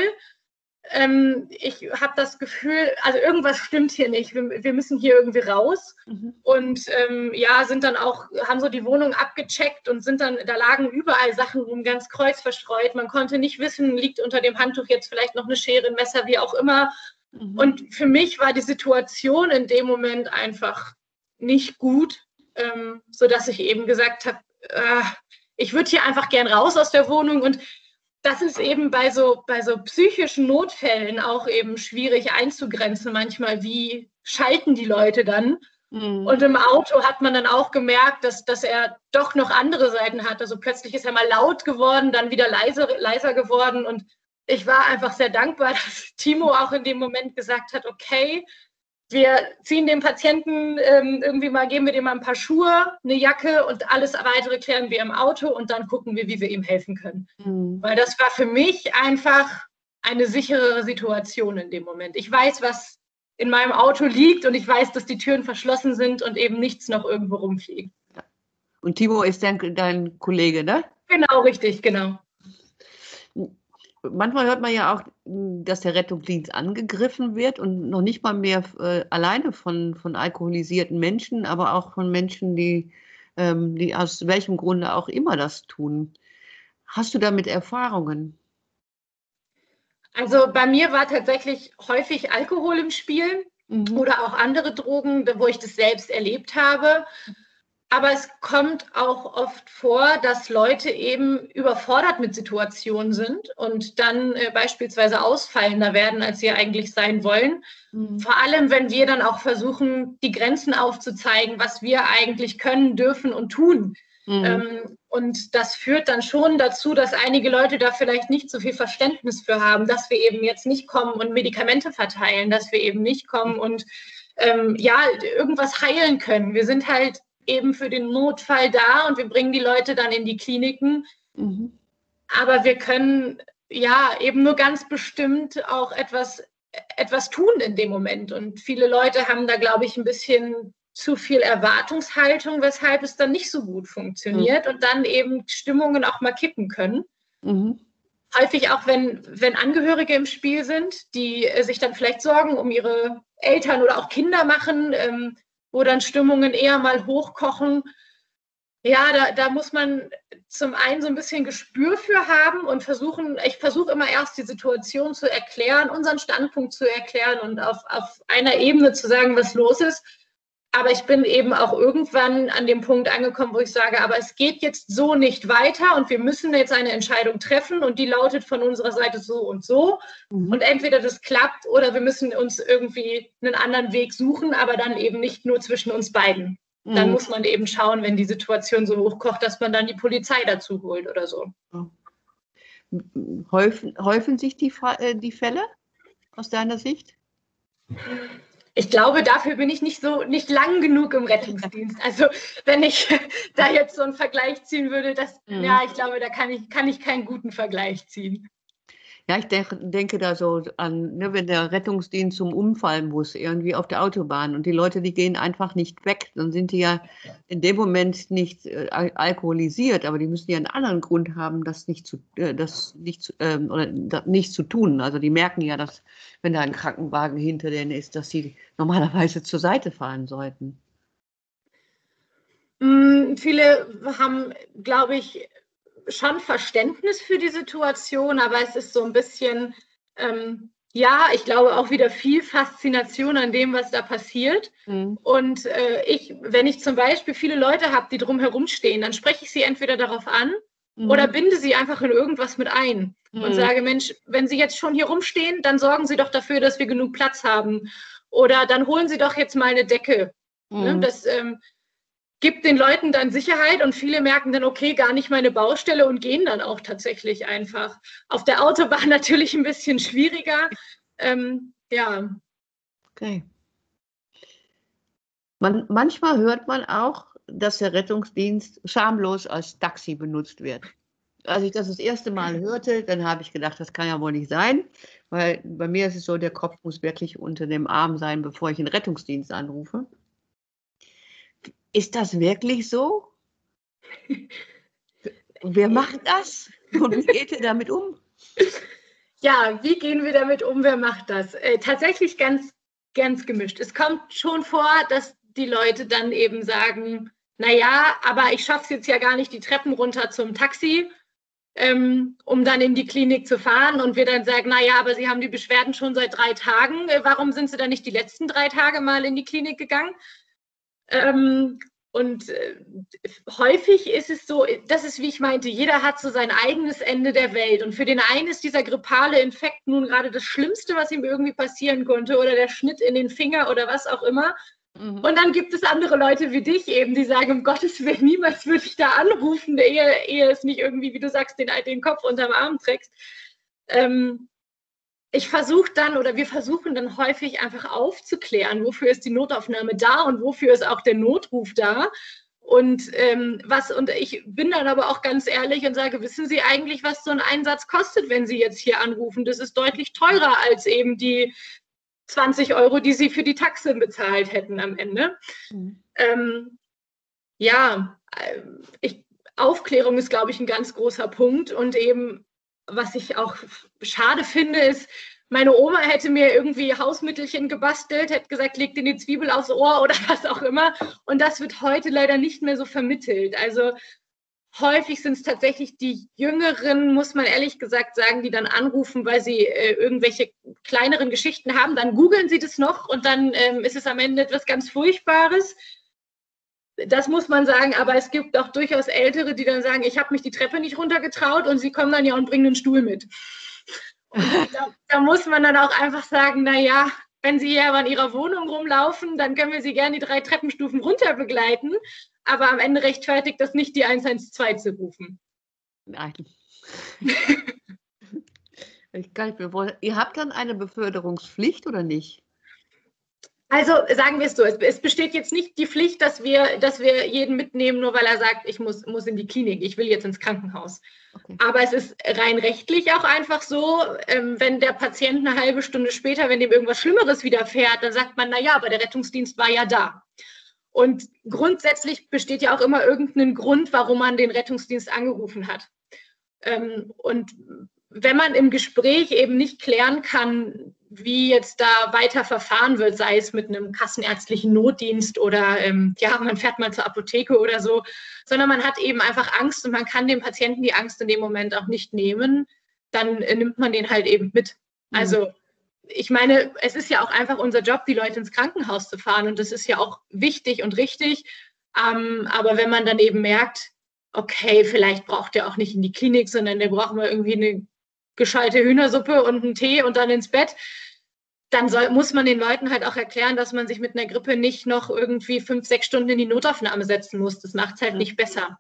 Speaker 2: Ähm, ich habe das Gefühl, also irgendwas stimmt hier nicht. Wir, wir müssen hier irgendwie raus. Mhm. Und ähm, ja, sind dann auch, haben so die Wohnung abgecheckt und sind dann, da lagen überall Sachen rum, ganz kreuz verstreut. Man konnte nicht wissen, liegt unter dem Handtuch jetzt vielleicht noch eine Schere, ein Messer, wie auch immer. Mhm. Und für mich war die Situation in dem Moment einfach nicht gut ähm, sodass ich eben gesagt habe, äh, ich würde hier einfach gern raus aus der Wohnung und das ist eben bei so, bei so psychischen Notfällen auch eben schwierig einzugrenzen manchmal, wie schalten die Leute dann. Mhm. Und im Auto hat man dann auch gemerkt, dass, dass er doch noch andere Seiten hat. Also plötzlich ist er mal laut geworden, dann wieder leiser, leiser geworden. Und ich war einfach sehr dankbar, dass Timo auch in dem Moment gesagt hat, okay, wir ziehen dem Patienten ähm, irgendwie mal, geben wir dem mal ein paar Schuhe, eine Jacke und alles weitere klären wir im Auto und dann gucken wir, wie wir ihm helfen können. Mhm. Weil das war für mich einfach eine sicherere Situation in dem Moment. Ich weiß, was in meinem Auto liegt und ich weiß, dass die Türen verschlossen sind und eben nichts noch irgendwo rumfliegt.
Speaker 1: Und Timo ist dein, dein Kollege, ne?
Speaker 2: Genau, richtig, genau
Speaker 1: manchmal hört man ja auch, hm, dass der Rettungsdienst angegriffen wird und noch nicht mal mehr äh, alleine von, von alkoholisierten Menschen, aber auch von Menschen, die, ähm, die aus welchem Grunde auch immer das tun. Hast du damit Erfahrungen?
Speaker 2: Also bei mir war tatsächlich häufig Alkohol im Spiel mhm. oder auch andere Drogen, wo ich das selbst erlebt habe. Aber es kommt auch oft vor, dass Leute eben überfordert mit Situationen sind und dann äh, beispielsweise ausfallender werden, als sie eigentlich sein wollen. Mhm. Vor allem, wenn wir dann auch versuchen, die Grenzen aufzuzeigen, was wir eigentlich können, dürfen und tun. Mhm. Ähm, und das führt dann schon dazu, dass einige Leute da vielleicht nicht so viel Verständnis für haben, dass wir eben jetzt nicht kommen und Medikamente verteilen, dass wir eben nicht kommen und ähm, ja, irgendwas heilen können. Wir sind halt eben für den Notfall da und wir bringen die Leute dann in die Kliniken. Mhm. Aber wir können ja eben nur ganz bestimmt auch etwas, etwas tun in dem Moment. Und viele Leute haben da, glaube ich, ein bisschen zu viel Erwartungshaltung, weshalb es dann nicht so gut funktioniert mhm. und dann eben Stimmungen auch mal kippen können. Mhm. Häufig auch, wenn, wenn Angehörige im Spiel sind, die äh, sich dann vielleicht Sorgen um ihre Eltern oder auch Kinder machen, ähm, wo dann Stimmungen eher mal hochkochen. Ja, da, da muss man zum einen so ein bisschen Gespür für haben und versuchen, ich versuche immer erst die Situation zu erklären, unseren Standpunkt zu erklären und auf, auf einer Ebene zu sagen, was los ist. Aber ich bin eben auch irgendwann an dem Punkt angekommen, wo ich sage, aber es geht jetzt so nicht weiter und wir müssen jetzt eine Entscheidung treffen und die lautet von unserer Seite so und so. Mhm. Und entweder das klappt oder wir müssen uns irgendwie einen anderen Weg suchen, aber dann eben nicht nur zwischen uns beiden. Mhm. Dann muss man eben schauen, wenn die Situation so hochkocht, dass man dann die Polizei dazu holt oder so.
Speaker 1: Häufen, häufen sich die, äh, die Fälle aus deiner Sicht?
Speaker 2: Ich glaube, dafür bin ich nicht so nicht lang genug im Rettungsdienst. Also wenn ich da jetzt so einen Vergleich ziehen würde, das, mhm. ja, ich glaube, da kann ich, kann ich keinen guten Vergleich ziehen.
Speaker 1: Ja, ich denke, denke da so an, ne, wenn der Rettungsdienst zum Unfall muss, irgendwie auf der Autobahn und die Leute, die gehen einfach nicht weg, dann sind die ja in dem Moment nicht äh, alkoholisiert, aber die müssen ja einen anderen Grund haben, das nicht zu, äh, das nicht zu, äh, oder das nicht zu tun. Also die merken ja, dass wenn da ein Krankenwagen hinter denen ist, dass sie normalerweise zur Seite fahren sollten.
Speaker 2: Mm, viele haben, glaube ich, schon Verständnis für die Situation, aber es ist so ein bisschen, ähm, ja, ich glaube auch wieder viel Faszination an dem, was da passiert. Mhm. Und äh, ich, wenn ich zum Beispiel viele Leute habe, die drumherum stehen, dann spreche ich sie entweder darauf an mhm. oder binde sie einfach in irgendwas mit ein mhm. und sage, Mensch, wenn Sie jetzt schon hier rumstehen, dann sorgen Sie doch dafür, dass wir genug Platz haben. Oder dann holen Sie doch jetzt mal eine Decke. Ne, mhm. Das, ähm, gibt den Leuten dann Sicherheit und viele merken dann, okay, gar nicht meine Baustelle und gehen dann auch tatsächlich einfach. Auf der Autobahn natürlich ein bisschen schwieriger. Ähm, ja.
Speaker 1: Okay. Man, manchmal hört man auch, dass der Rettungsdienst schamlos als Taxi benutzt wird. Als ich das das erste Mal hörte, dann habe ich gedacht, das kann ja wohl nicht sein, weil bei mir ist es so, der Kopf muss wirklich unter dem Arm sein, bevor ich den Rettungsdienst anrufe. Ist das wirklich so? Wer macht das? Und wie geht ihr damit um?
Speaker 2: Ja, wie gehen wir damit um? Wer macht das? Äh, tatsächlich ganz, ganz gemischt. Es kommt schon vor, dass die Leute dann eben sagen, naja, aber ich schaffe es jetzt ja gar nicht die Treppen runter zum Taxi, ähm, um dann in die Klinik zu fahren. Und wir dann sagen, naja, aber Sie haben die Beschwerden schon seit drei Tagen. Äh, warum sind Sie dann nicht die letzten drei Tage mal in die Klinik gegangen? Ähm, und äh, häufig ist es so, das ist wie ich meinte, jeder hat so sein eigenes Ende der Welt. Und für den einen ist dieser grippale Infekt nun gerade das Schlimmste, was ihm irgendwie passieren konnte, oder der Schnitt in den Finger oder was auch immer. Mhm. Und dann gibt es andere Leute wie dich eben, die sagen, um Gottes Willen, niemals würde ich da anrufen, ehe, ehe es nicht irgendwie, wie du sagst, den, den Kopf unterm Arm trägst. Ähm, ich versuche dann oder wir versuchen dann häufig einfach aufzuklären, wofür ist die Notaufnahme da und wofür ist auch der Notruf da. Und ähm, was, und ich bin dann aber auch ganz ehrlich und sage, wissen Sie eigentlich, was so ein Einsatz kostet, wenn Sie jetzt hier anrufen? Das ist deutlich teurer als eben die 20 Euro, die Sie für die Taxe bezahlt hätten am Ende. Mhm. Ähm, ja, äh, ich, Aufklärung ist, glaube ich, ein ganz großer Punkt und eben was ich auch schade finde, ist, meine Oma hätte mir irgendwie Hausmittelchen gebastelt, hätte gesagt, leg dir die Zwiebel aufs Ohr oder was auch immer. Und das wird heute leider nicht mehr so vermittelt. Also häufig sind es tatsächlich die Jüngeren, muss man ehrlich gesagt sagen, die dann anrufen, weil sie äh, irgendwelche kleineren Geschichten haben. Dann googeln sie das noch und dann ähm, ist es am Ende etwas ganz Furchtbares das muss man sagen, aber es gibt auch durchaus Ältere, die dann sagen, ich habe mich die Treppe nicht runtergetraut und sie kommen dann ja und bringen einen Stuhl mit. Da, da, muss man dann auch einfach sagen, naja, wenn Sie hier aber in Ihrer Wohnung rumlaufen, dann können wir Sie gerne die drei Treppenstufen runter begleiten, aber am Ende rechtfertigt das nicht, die 112 zu rufen.
Speaker 1: Nein. ich kann nicht mehr Ihr habt dann eine Beförderungspflicht oder nicht?
Speaker 2: Also sagen wir es so, es, es, besteht jetzt nicht die Pflicht, dass wir, dass wir jeden mitnehmen, nur weil er sagt, ich muss, muss in die Klinik, ich will jetzt ins Krankenhaus. Okay. Aber es ist rein rechtlich auch einfach so, ähm, wenn der Patient eine halbe Stunde später, wenn dem irgendwas Schlimmeres widerfährt, dann sagt man, naja, aber der Rettungsdienst war ja da. Und grundsätzlich besteht ja auch immer irgendein Grund, warum man den Rettungsdienst angerufen hat. Ähm, und wenn man im Gespräch eben nicht klären kann, wie jetzt da weiter verfahren wird, sei es mit einem kassenärztlichen Notdienst oder ähm, ja, man fährt mal zur Apotheke oder so, sondern man hat eben einfach Angst und man kann dem Patienten die Angst in dem Moment auch nicht nehmen, dann äh, nimmt man den halt eben mit. Mhm. Also ich meine, es ist ja auch einfach unser Job, die Leute ins Krankenhaus zu fahren und das ist ja auch wichtig und richtig. Ähm, aber wenn man dann eben merkt, okay, vielleicht braucht er auch nicht in die Klinik, sondern der braucht mal irgendwie eine gescheite Hühnersuppe und einen Tee und dann ins Bett, dann soll, muss man den Leuten halt auch erklären, dass man sich mit einer Grippe nicht noch irgendwie fünf, sechs Stunden in die Notaufnahme setzen muss. Das macht es halt nicht besser.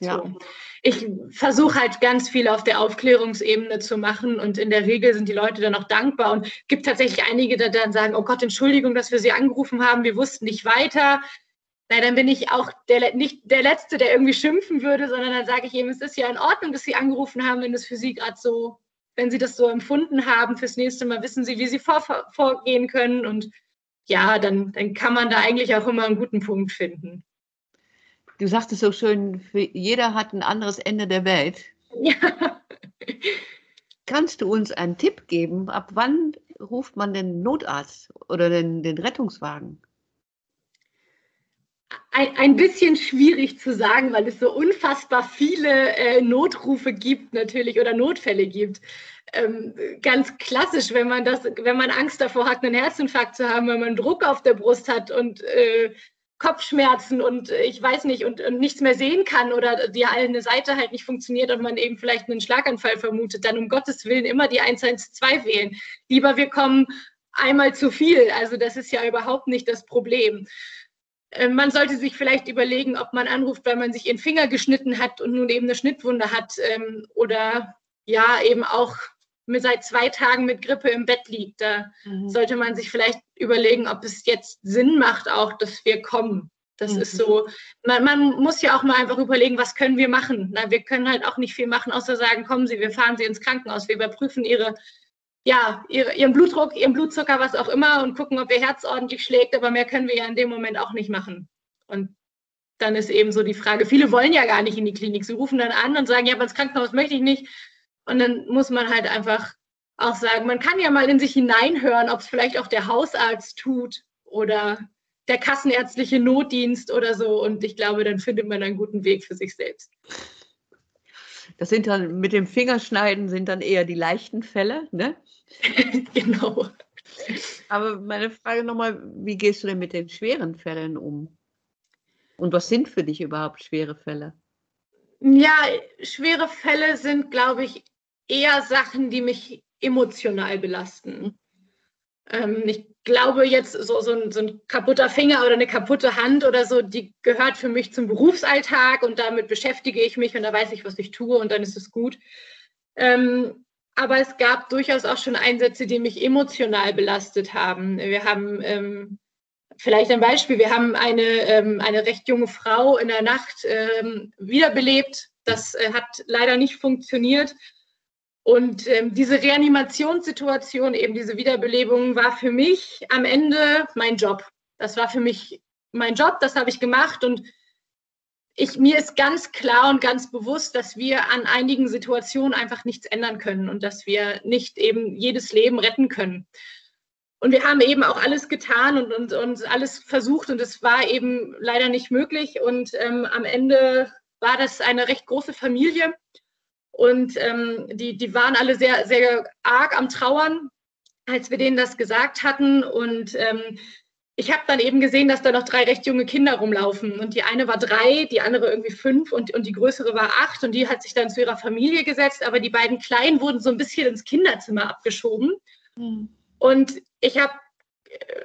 Speaker 2: Ja. So. Ich versuche halt ganz viel auf der Aufklärungsebene zu machen und in der Regel sind die Leute dann auch dankbar und gibt tatsächlich einige, die dann sagen, oh Gott, Entschuldigung, dass wir Sie angerufen haben, wir wussten nicht weiter. Na, dann bin ich auch der, nicht der Letzte, der irgendwie schimpfen würde, sondern dann sage ich eben, es ist ja in Ordnung, dass Sie angerufen haben, wenn es für Sie gerade so wenn Sie das so empfunden haben, fürs nächste Mal wissen Sie, wie Sie vor, vorgehen können. Und ja, dann, dann kann man da eigentlich auch immer einen guten Punkt finden.
Speaker 1: Du sagtest so schön, jeder hat ein anderes Ende der Welt. Ja. Kannst du uns einen Tipp geben, ab wann ruft man den Notarzt oder den, den Rettungswagen?
Speaker 2: Ein, ein bisschen schwierig zu sagen, weil es so unfassbar viele äh, Notrufe gibt natürlich oder Notfälle gibt. Ähm, ganz klassisch, wenn man das, wenn man Angst davor hat, einen Herzinfarkt zu haben, wenn man Druck auf der Brust hat und äh, Kopfschmerzen und äh, ich weiß nicht und, und, nichts mehr sehen kann oder die eine Seite halt nicht funktioniert und man eben vielleicht einen Schlaganfall vermutet, dann um Gottes Willen immer die 112 wählen. Lieber wir kommen einmal zu viel. Also das ist ja überhaupt nicht das Problem. Äh, man sollte sich vielleicht überlegen, ob man anruft, weil man sich ihren Finger geschnitten hat und nun eben eine Schnittwunde hat ähm, oder ja, eben auch mit, seit zwei Tagen mit Grippe im Bett liegt. Da mhm. sollte man sich vielleicht überlegen, ob es jetzt Sinn macht, auch, dass wir kommen. Das mhm. ist so, man, man, muss ja auch mal einfach überlegen, was können wir machen. Na, wir können halt auch nicht viel machen, außer sagen, kommen Sie, wir fahren Sie ins Krankenhaus, wir überprüfen Ihre ja, ihre, ihren Blutdruck, ihren Blutzucker, was auch immer und gucken, ob ihr Herz ordentlich schlägt, aber mehr können wir ja in dem Moment auch nicht machen. Und dann ist eben so die Frage, viele wollen ja gar nicht in die Klinik. Sie rufen dann an und sagen, ja, aber ins Krankenhaus möchte ich nicht. Und dann muss man halt einfach auch sagen, man kann ja mal in sich hineinhören, ob es vielleicht auch der Hausarzt tut oder der kassenärztliche Notdienst oder so. Und ich glaube, dann findet man einen guten Weg für sich selbst.
Speaker 1: Das sind dann mit dem Fingerschneiden sind dann eher die leichten Fälle, ne?
Speaker 2: genau.
Speaker 1: Aber meine Frage nochmal, wie gehst du denn mit den schweren Fällen um? Und was sind für dich überhaupt schwere Fälle?
Speaker 2: Ja, schwere Fälle sind, glaube ich, eher Sachen, die mich emotional belasten. Ähm, ich glaube jetzt, so, so, ein, so ein kaputter Finger oder eine kaputte Hand oder so, die gehört für mich zum Berufsalltag und damit beschäftige ich mich und da weiß ich, was ich tue und dann ist es gut. Ähm, aber es gab durchaus auch schon Einsätze, die mich emotional belastet haben. Wir haben ähm, vielleicht ein Beispiel, wir haben eine, ähm, eine recht junge Frau in der Nacht ähm, wiederbelebt. Das äh, hat leider nicht funktioniert. Und ähm, diese Reanimationssituation, eben diese Wiederbelebung, war für mich am Ende mein Job. Das war für mich mein Job, das habe ich gemacht und ich, mir ist ganz klar und ganz bewusst, dass wir an einigen Situationen einfach nichts ändern können und dass wir nicht eben jedes Leben retten können. Und wir haben eben auch alles getan und, und, und alles versucht und es war eben leider nicht möglich. Und ähm, am Ende war das eine recht große Familie und ähm, die, die waren alle sehr, sehr arg am Trauern, als wir denen das gesagt hatten. Und ähm, ich habe dann eben gesehen, dass da noch drei recht junge Kinder rumlaufen. Und die eine war drei, die andere irgendwie fünf und, und die größere war acht. Und die hat sich dann zu ihrer Familie gesetzt. Aber die beiden Kleinen wurden so ein bisschen ins Kinderzimmer abgeschoben. Mhm. Und ich habe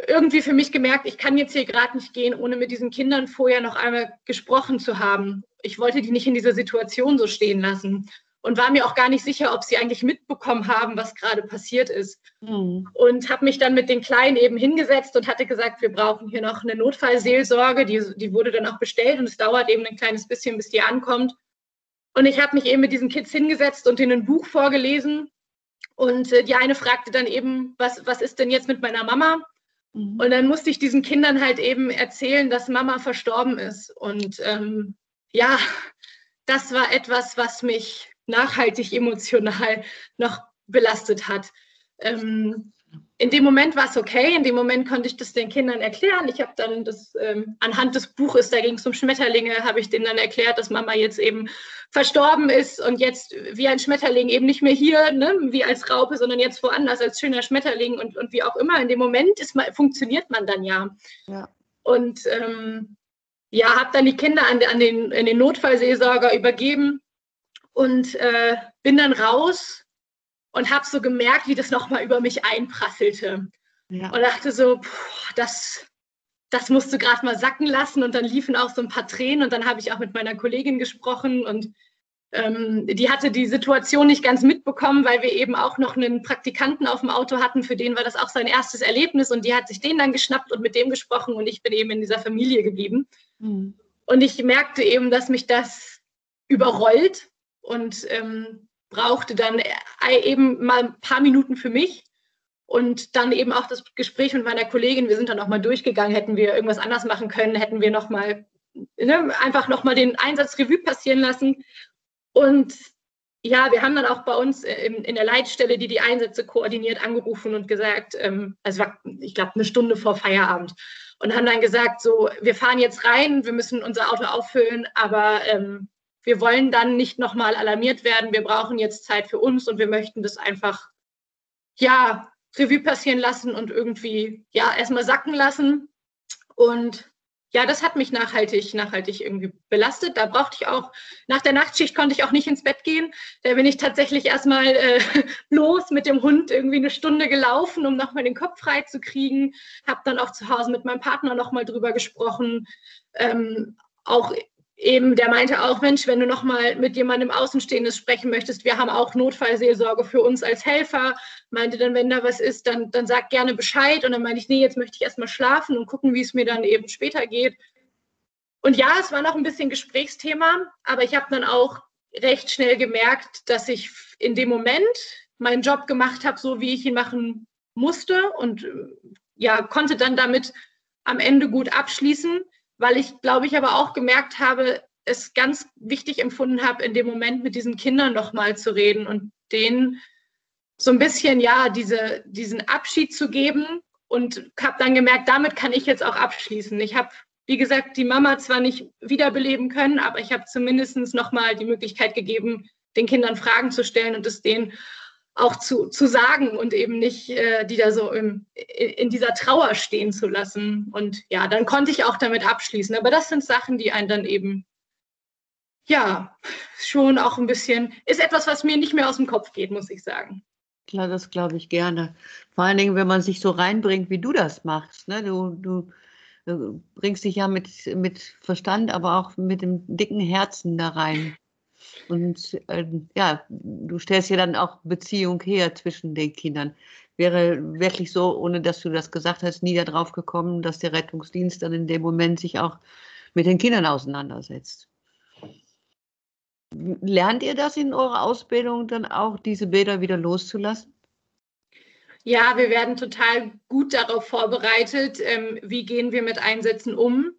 Speaker 2: irgendwie für mich gemerkt, ich kann jetzt hier gerade nicht gehen, ohne mit diesen Kindern vorher noch einmal gesprochen zu haben. Ich wollte die nicht in dieser Situation so stehen lassen und war mir auch gar nicht sicher, ob sie eigentlich mitbekommen haben, was gerade passiert ist. Mhm. Und habe mich dann mit den Kleinen eben hingesetzt und hatte gesagt, wir brauchen hier noch eine Notfallseelsorge. Die, die wurde dann auch bestellt und es dauert eben ein kleines bisschen, bis die ankommt. Und ich habe mich eben mit diesen Kids hingesetzt und ihnen ein Buch vorgelesen. Und äh, die eine fragte dann eben, was, was ist denn jetzt mit meiner Mama? Mhm. Und dann musste ich diesen Kindern halt eben erzählen, dass Mama verstorben ist. Und ähm, ja, das war etwas, was mich nachhaltig emotional noch belastet hat. Ähm, in dem Moment war es okay, in dem Moment konnte ich das den Kindern erklären. Ich habe dann das ähm, anhand des Buches, da ging es um Schmetterlinge, habe ich denen dann erklärt, dass Mama jetzt eben verstorben ist und jetzt wie ein Schmetterling eben nicht mehr hier, ne, wie als Raupe, sondern jetzt woanders als schöner Schmetterling und, und wie auch immer. In dem Moment ist man, funktioniert man dann ja. ja. Und ähm, ja, habe dann die Kinder an, an den, an den Notfallseelsorger übergeben und äh, bin dann raus und habe so gemerkt, wie das nochmal über mich einprasselte. Ja. Und dachte so, pff, das, das musst du gerade mal sacken lassen. Und dann liefen auch so ein paar Tränen. Und dann habe ich auch mit meiner Kollegin gesprochen und ähm, die hatte die Situation nicht ganz mitbekommen, weil wir eben auch noch einen Praktikanten auf dem Auto hatten. Für den war das auch sein erstes Erlebnis. Und die hat sich den dann geschnappt und mit dem gesprochen. Und ich bin eben in dieser Familie geblieben. Mhm. Und ich merkte eben, dass mich das überrollt und ähm, brauchte dann äh, eben mal ein paar Minuten für mich und dann eben auch das Gespräch mit meiner Kollegin. Wir sind dann auch mal durchgegangen, hätten wir irgendwas anders machen können, hätten wir noch mal ne, einfach noch mal den Einsatz Revue passieren lassen. Und ja, wir haben dann auch bei uns in, in der Leitstelle, die die Einsätze koordiniert, angerufen und gesagt, ähm, also war, ich glaube, eine Stunde vor Feierabend und haben dann gesagt, so, wir fahren jetzt rein, wir müssen unser Auto auffüllen, aber ähm, wir wollen dann nicht nochmal alarmiert werden. Wir brauchen jetzt Zeit für uns und wir möchten das einfach, ja, Revue passieren lassen und irgendwie, ja, erstmal sacken lassen. Und ja, das hat mich nachhaltig, nachhaltig irgendwie belastet. Da brauchte ich auch, nach der Nachtschicht konnte ich auch nicht ins Bett gehen. Da bin ich tatsächlich erstmal äh, los mit dem Hund irgendwie eine Stunde gelaufen, um nochmal den Kopf frei zu kriegen. Habe dann auch zu Hause mit meinem Partner nochmal drüber gesprochen. Ähm, auch eben, der meinte auch, Mensch, wenn du nochmal mit jemandem Außenstehendes sprechen möchtest, wir haben auch Notfallseelsorge für uns als Helfer. Meinte dann, wenn da was ist, dann, dann sag gerne Bescheid. Und dann meinte ich, nee, jetzt möchte ich erstmal schlafen und gucken, wie es mir dann eben später geht. Und ja, es war noch ein bisschen Gesprächsthema, aber ich habe dann auch recht schnell gemerkt, dass ich in dem Moment meinen Job gemacht habe, so wie ich ihn machen musste und ja, konnte dann damit am Ende gut abschließen weil ich, glaube ich, aber auch gemerkt habe, es ganz wichtig empfunden habe, in dem Moment mit diesen Kindern nochmal zu reden und denen so ein bisschen, ja, diese, diesen Abschied zu geben und habe dann gemerkt, damit kann ich jetzt auch abschließen. Ich habe, wie gesagt, die Mama zwar nicht wiederbeleben können, aber ich habe zumindest nochmal die Möglichkeit gegeben, den Kindern Fragen zu stellen und es denen auch zu, zu sagen und eben nicht äh, die da so im, in dieser Trauer stehen zu lassen. Und ja, dann konnte ich auch damit abschließen. Aber das sind Sachen, die einen dann eben, ja, schon auch ein bisschen, ist etwas, was mir nicht mehr aus dem Kopf geht, muss ich sagen.
Speaker 1: Klar, das glaube ich gerne. Vor allen Dingen, wenn man sich so reinbringt, wie du das machst. Ne? Du, du, du bringst dich ja mit, mit Verstand, aber auch mit dem dicken Herzen da rein. Und äh, ja, du stellst ja dann auch Beziehung her zwischen den Kindern. Wäre wirklich so, ohne dass du das gesagt hast, nie darauf gekommen, dass der Rettungsdienst dann in dem Moment sich auch mit den Kindern auseinandersetzt. Lernt ihr das in eurer Ausbildung dann auch, diese Bilder wieder loszulassen?
Speaker 2: Ja, wir werden total gut darauf vorbereitet, ähm, wie gehen wir mit Einsätzen um.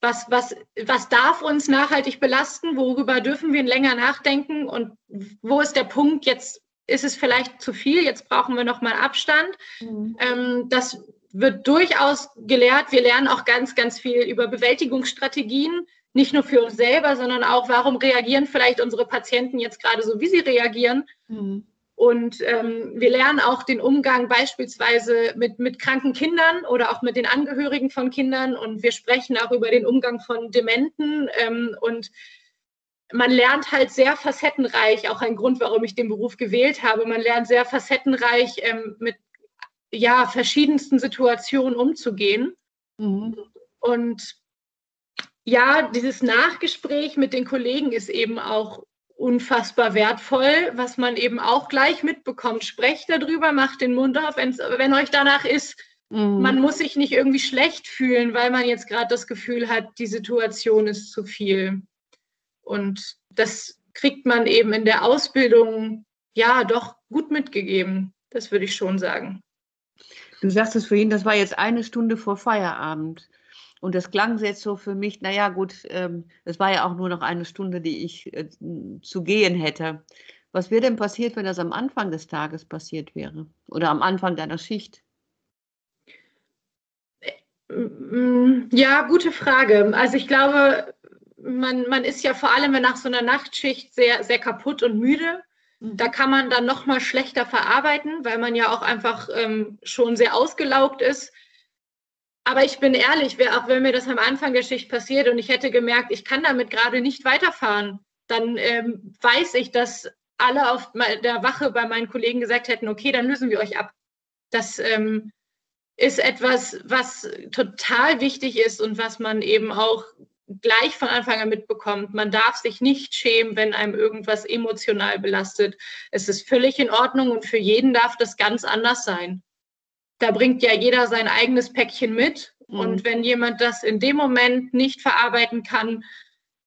Speaker 2: Was, was, was darf uns nachhaltig belasten? Worüber dürfen wir länger nachdenken? Und wo ist der Punkt? Jetzt ist es vielleicht zu viel, jetzt brauchen wir nochmal Abstand. Mhm. Ähm, das wird durchaus gelehrt. Wir lernen auch ganz, ganz viel über Bewältigungsstrategien nicht nur für uns selber, sondern auch, warum reagieren vielleicht unsere Patienten jetzt gerade so, wie sie reagieren. Mhm. Und ähm, wir lernen auch den Umgang beispielsweise mit, mit kranken Kindern oder auch mit den Angehörigen von Kindern. Und wir sprechen auch über den Umgang von Dementen. Ähm, und man lernt halt sehr facettenreich, auch ein Grund, warum ich den Beruf gewählt habe. Man lernt sehr facettenreich ähm, mit ja, verschiedensten Situationen umzugehen. Mhm. Und ja, dieses Nachgespräch mit den Kollegen ist eben auch unfassbar wertvoll, was man eben auch gleich mitbekommt. Sprecht darüber, macht den Mund auf, wenn euch danach ist. Mhm. Man muss sich nicht irgendwie schlecht fühlen, weil man jetzt gerade das Gefühl hat, die Situation ist zu viel. Und das kriegt man eben in der Ausbildung ja doch gut mitgegeben. Das würde ich schon sagen.
Speaker 1: Du sagst es vorhin, das war jetzt eine Stunde vor Feierabend. Und das klang jetzt so für mich, naja gut, ähm, es war ja auch nur noch eine Stunde, die ich äh, zu gehen hätte. Was wäre denn passiert, wenn das am Anfang des Tages passiert wäre? Oder am Anfang deiner Schicht?
Speaker 2: Ja, gute Frage. Also ich glaube, man, man ist ja vor allem nach so einer Nachtschicht sehr, sehr kaputt und müde. Mhm. Da kann man dann noch mal schlechter verarbeiten, weil man ja auch einfach ähm, schon sehr ausgelaugt ist. Aber ich bin ehrlich, auch wenn mir das am Anfang der Schicht passiert und ich hätte gemerkt, ich kann damit gerade nicht weiterfahren, dann ähm, weiß ich, dass alle auf der Wache bei meinen Kollegen gesagt hätten, okay, dann lösen wir euch ab. Das ähm, ist etwas, was total wichtig ist und was man eben auch gleich von Anfang an mitbekommt. Man darf sich nicht schämen, wenn einem irgendwas emotional belastet. Es ist völlig in Ordnung und für jeden darf das ganz anders sein da bringt ja jeder sein eigenes Päckchen mit. Mhm. Und wenn jemand das in dem Moment nicht verarbeiten kann,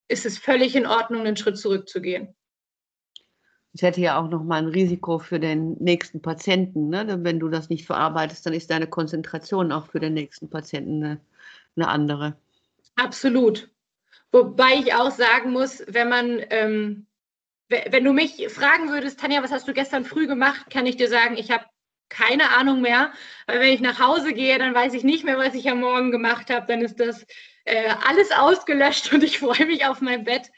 Speaker 2: ist es völlig in Ordnung, einen Schritt zurückzugehen.
Speaker 1: Es hätte ja auch noch mal ein Risiko für den nächsten Patienten. Ne? Wenn du das nicht verarbeitest, dann ist deine Konzentration auch für den nächsten Patienten eine, eine andere.
Speaker 2: Absolut. Wobei ich auch sagen muss, wenn man, ähm, wenn du mich fragen würdest, Tanja, was hast du gestern früh gemacht, kann ich dir sagen, ich habe keine Ahnung mehr. Weil wenn ich nach Hause gehe, dann weiß ich nicht mehr, was ich am Morgen gemacht habe. Dann ist das äh, alles ausgelöscht und ich freue mich auf mein Bett.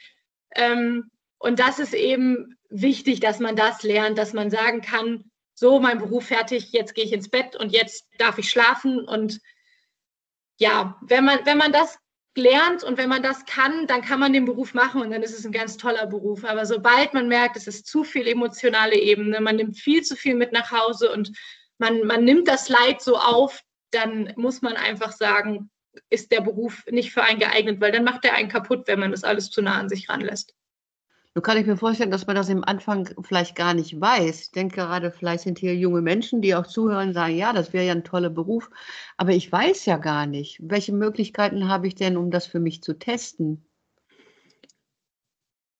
Speaker 2: Ähm, und das ist eben wichtig, dass man das lernt, dass man sagen kann, so, mein Beruf fertig, jetzt gehe ich ins Bett und jetzt darf ich schlafen. Und ja, wenn man, wenn man das lernt und wenn man das kann, dann kann man den Beruf machen und dann ist es ein ganz toller Beruf. Aber sobald man merkt, es ist zu viel emotionale Ebene, man nimmt viel zu viel mit nach Hause und man, man nimmt das Leid so auf, dann muss man einfach sagen, ist der Beruf nicht für einen geeignet, weil dann macht er einen kaputt, wenn man das alles zu nah an sich ranlässt.
Speaker 1: Nun kann ich mir vorstellen, dass man das im Anfang vielleicht gar nicht weiß. Ich denke gerade, vielleicht sind hier junge Menschen, die auch zuhören und sagen, ja, das wäre ja ein toller Beruf. Aber ich weiß ja gar nicht, welche Möglichkeiten habe ich denn, um das für mich zu testen?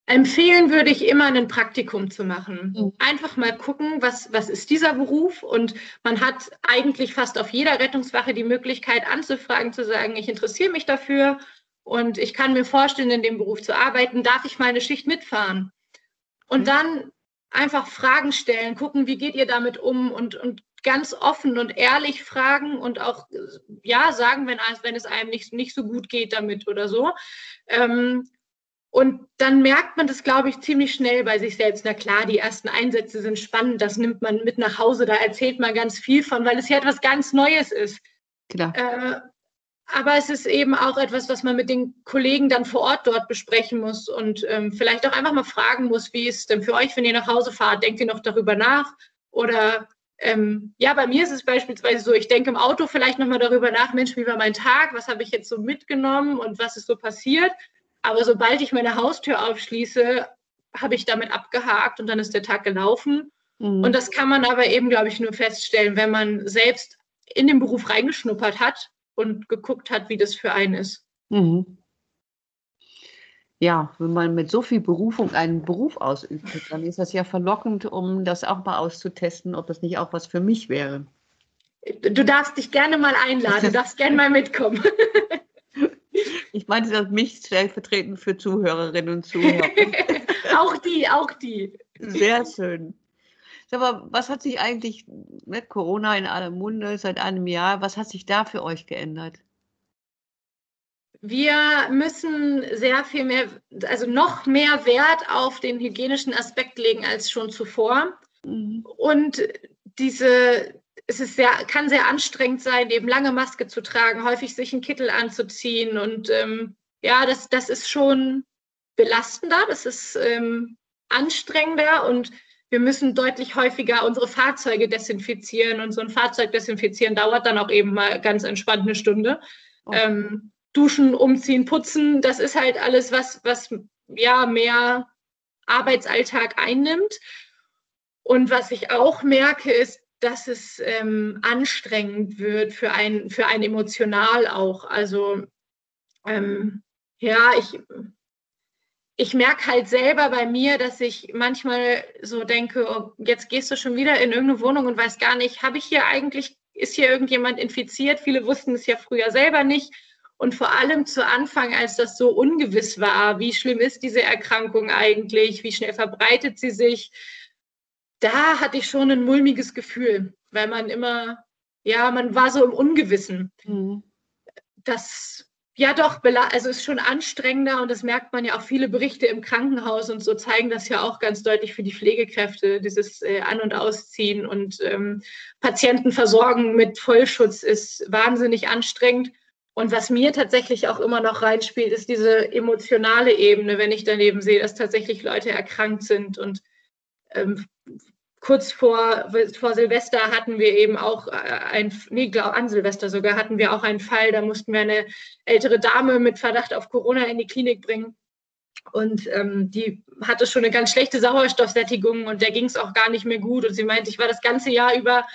Speaker 2: Empfehlen würde ich immer ein Praktikum zu machen. Mhm. Einfach mal gucken, was, was ist dieser Beruf? Und man hat eigentlich fast auf jeder Rettungswache die Möglichkeit anzufragen, zu sagen, ich interessiere mich dafür und ich kann mir vorstellen, in dem Beruf zu arbeiten, darf ich mal eine Schicht mitfahren? Und mhm. dann einfach Fragen stellen, gucken, wie geht ihr damit um und, und ganz offen und ehrlich fragen und auch ja sagen, wenn, wenn es einem nicht, nicht so gut geht damit oder so. Ähm, und dann merkt man das, glaube ich, ziemlich schnell bei sich selbst. Na klar, die ersten Einsätze sind spannend, das nimmt man mit nach Hause, da erzählt man ganz viel von, weil es ja etwas ganz Neues ist. Klar. Äh, aber es ist eben auch etwas, was man mit den Kollegen dann vor Ort dort besprechen muss und ähm, vielleicht auch einfach mal fragen muss, wie ist es denn für euch, wenn ihr nach Hause fahrt? Denkt ihr noch darüber nach? Oder ähm, ja, bei mir ist es beispielsweise so, ich denke im Auto vielleicht nochmal darüber nach, Mensch, wie war mein Tag, was habe ich jetzt so mitgenommen und was ist so passiert. Aber sobald ich meine Haustür aufschließe, habe ich damit abgehakt und dann ist der Tag gelaufen. Mhm. Und das kann man aber eben, glaube ich, nur feststellen, wenn man selbst in den Beruf reingeschnuppert hat und geguckt hat, wie das für einen ist. Mhm.
Speaker 1: Ja, wenn man mit so viel Berufung einen Beruf ausübt, dann ist das ja verlockend, um das auch mal auszutesten, ob das nicht auch was für mich wäre.
Speaker 2: Du darfst dich gerne mal einladen, du darfst gerne mal mitkommen.
Speaker 1: Ich meine das mich stellvertretend für Zuhörerinnen und Zuhörer.
Speaker 2: auch die, auch die.
Speaker 1: Sehr schön. Aber was hat sich eigentlich mit Corona in aller Munde seit einem Jahr, was hat sich da für euch geändert?
Speaker 2: Wir müssen sehr viel mehr, also noch mehr Wert auf den hygienischen Aspekt legen als schon zuvor. Mhm. Und diese, es ist sehr, kann sehr anstrengend sein, eben lange Maske zu tragen, häufig sich einen Kittel anzuziehen. Und ähm, ja, das, das ist schon belastender, das ist ähm, anstrengender und wir müssen deutlich häufiger unsere Fahrzeuge desinfizieren. Und so ein Fahrzeug desinfizieren dauert dann auch eben mal ganz entspannt eine Stunde. Okay. Ähm, Duschen, Umziehen, Putzen, das ist halt alles, was, was ja mehr Arbeitsalltag einnimmt. Und was ich auch merke, ist, dass es ähm, anstrengend wird für ein, für ein emotional auch. Also ähm, ja, ich, ich merke halt selber bei mir, dass ich manchmal so denke, oh, jetzt gehst du schon wieder in irgendeine Wohnung und weißt gar nicht, habe ich hier eigentlich, ist hier irgendjemand infiziert? Viele wussten es ja früher selber nicht. Und vor allem zu Anfang, als das so ungewiss war, wie schlimm ist diese Erkrankung eigentlich, wie schnell verbreitet sie sich, da hatte ich schon ein mulmiges Gefühl, weil man immer, ja, man war so im Ungewissen. Mhm. Das, ja doch, also ist schon anstrengender und das merkt man ja auch viele Berichte im Krankenhaus und so zeigen das ja auch ganz deutlich für die Pflegekräfte, dieses äh, An- und Ausziehen und ähm, Patienten mit Vollschutz ist wahnsinnig anstrengend. Und was mir tatsächlich auch immer noch reinspielt, ist diese emotionale Ebene, wenn ich daneben sehe, dass tatsächlich Leute erkrankt sind. Und ähm, kurz vor, vor Silvester hatten wir eben auch äh, ein, nee, glaub, an Silvester sogar hatten wir auch einen Fall, da mussten wir eine ältere Dame mit Verdacht auf Corona in die Klinik bringen. Und ähm, die hatte schon eine ganz schlechte Sauerstoffsättigung und der ging es auch gar nicht mehr gut. Und sie meinte, ich war das ganze Jahr über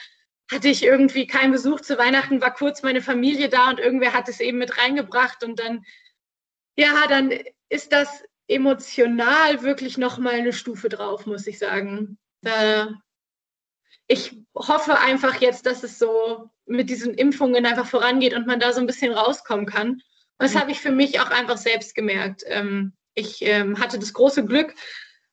Speaker 2: hatte ich irgendwie keinen Besuch zu Weihnachten, war kurz meine Familie da und irgendwer hat es eben mit reingebracht und dann, ja, dann ist das emotional wirklich nochmal eine Stufe drauf, muss ich sagen. Da, ich hoffe einfach jetzt, dass es so mit diesen Impfungen einfach vorangeht und man da so ein bisschen rauskommen kann. Und das mhm. habe ich für mich auch einfach selbst gemerkt. Ähm, ich ähm, hatte das große Glück,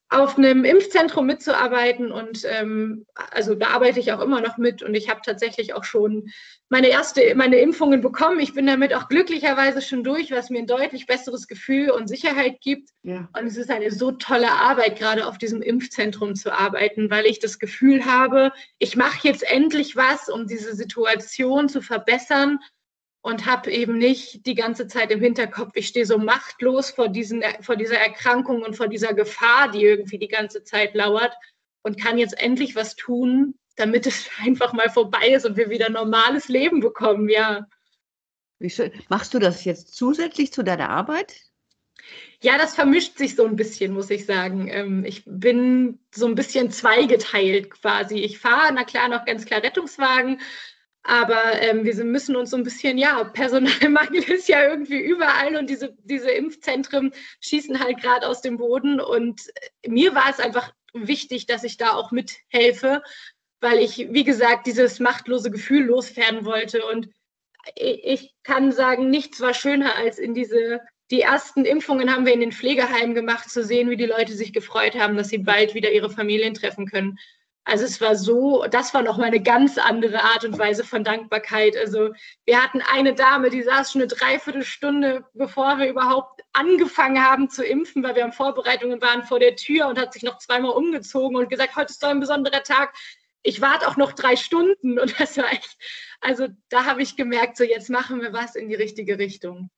Speaker 2: auf einem Impfzentrum mitzuarbeiten und ähm, also da arbeite ich auch immer noch mit und ich habe tatsächlich auch schon meine erste meine Impfungen bekommen. Ich bin damit auch glücklicherweise schon durch, was mir ein deutlich besseres Gefühl und Sicherheit gibt. Ja. Und es ist eine so tolle Arbeit, gerade auf diesem Impfzentrum zu arbeiten, weil ich das Gefühl habe, ich mache jetzt endlich was, um diese Situation zu verbessern und habe eben nicht die ganze Zeit im Hinterkopf, ich stehe so machtlos vor, diesen, vor dieser Erkrankung und vor dieser Gefahr, die irgendwie die ganze Zeit lauert und kann jetzt endlich was tun, damit es einfach mal vorbei ist und wir wieder normales Leben bekommen, ja.
Speaker 1: Wie schön. Machst du das jetzt zusätzlich zu deiner Arbeit?
Speaker 2: Ja, das vermischt sich so ein bisschen, muss ich sagen. Ähm, ich bin so ein bisschen zweigeteilt quasi. Ich fahre, na klar, noch ganz klar Rettungswagen, aber ähm, wir müssen uns so ein bisschen, ja, Personalmangel ist ja irgendwie überall und diese, diese Impfzentren schießen halt gerade aus dem Boden. Und mir war es einfach wichtig, dass ich da auch mithelfe, weil ich, wie gesagt, dieses machtlose Gefühl loswerden wollte. Und ich kann sagen, nichts war schöner als in diese, die ersten Impfungen haben wir in den Pflegeheimen gemacht, zu sehen, wie die Leute sich gefreut haben, dass sie bald wieder ihre Familien treffen können. Also es war so, das war noch mal eine ganz andere Art und Weise von Dankbarkeit. Also wir hatten eine Dame, die saß schon eine Dreiviertelstunde, bevor wir überhaupt angefangen haben zu impfen, weil wir am Vorbereitungen waren vor der Tür und hat sich noch zweimal umgezogen und gesagt, heute ist so ein besonderer Tag. Ich warte auch noch drei Stunden und das war echt, also da habe ich gemerkt, so jetzt machen wir was in die richtige Richtung.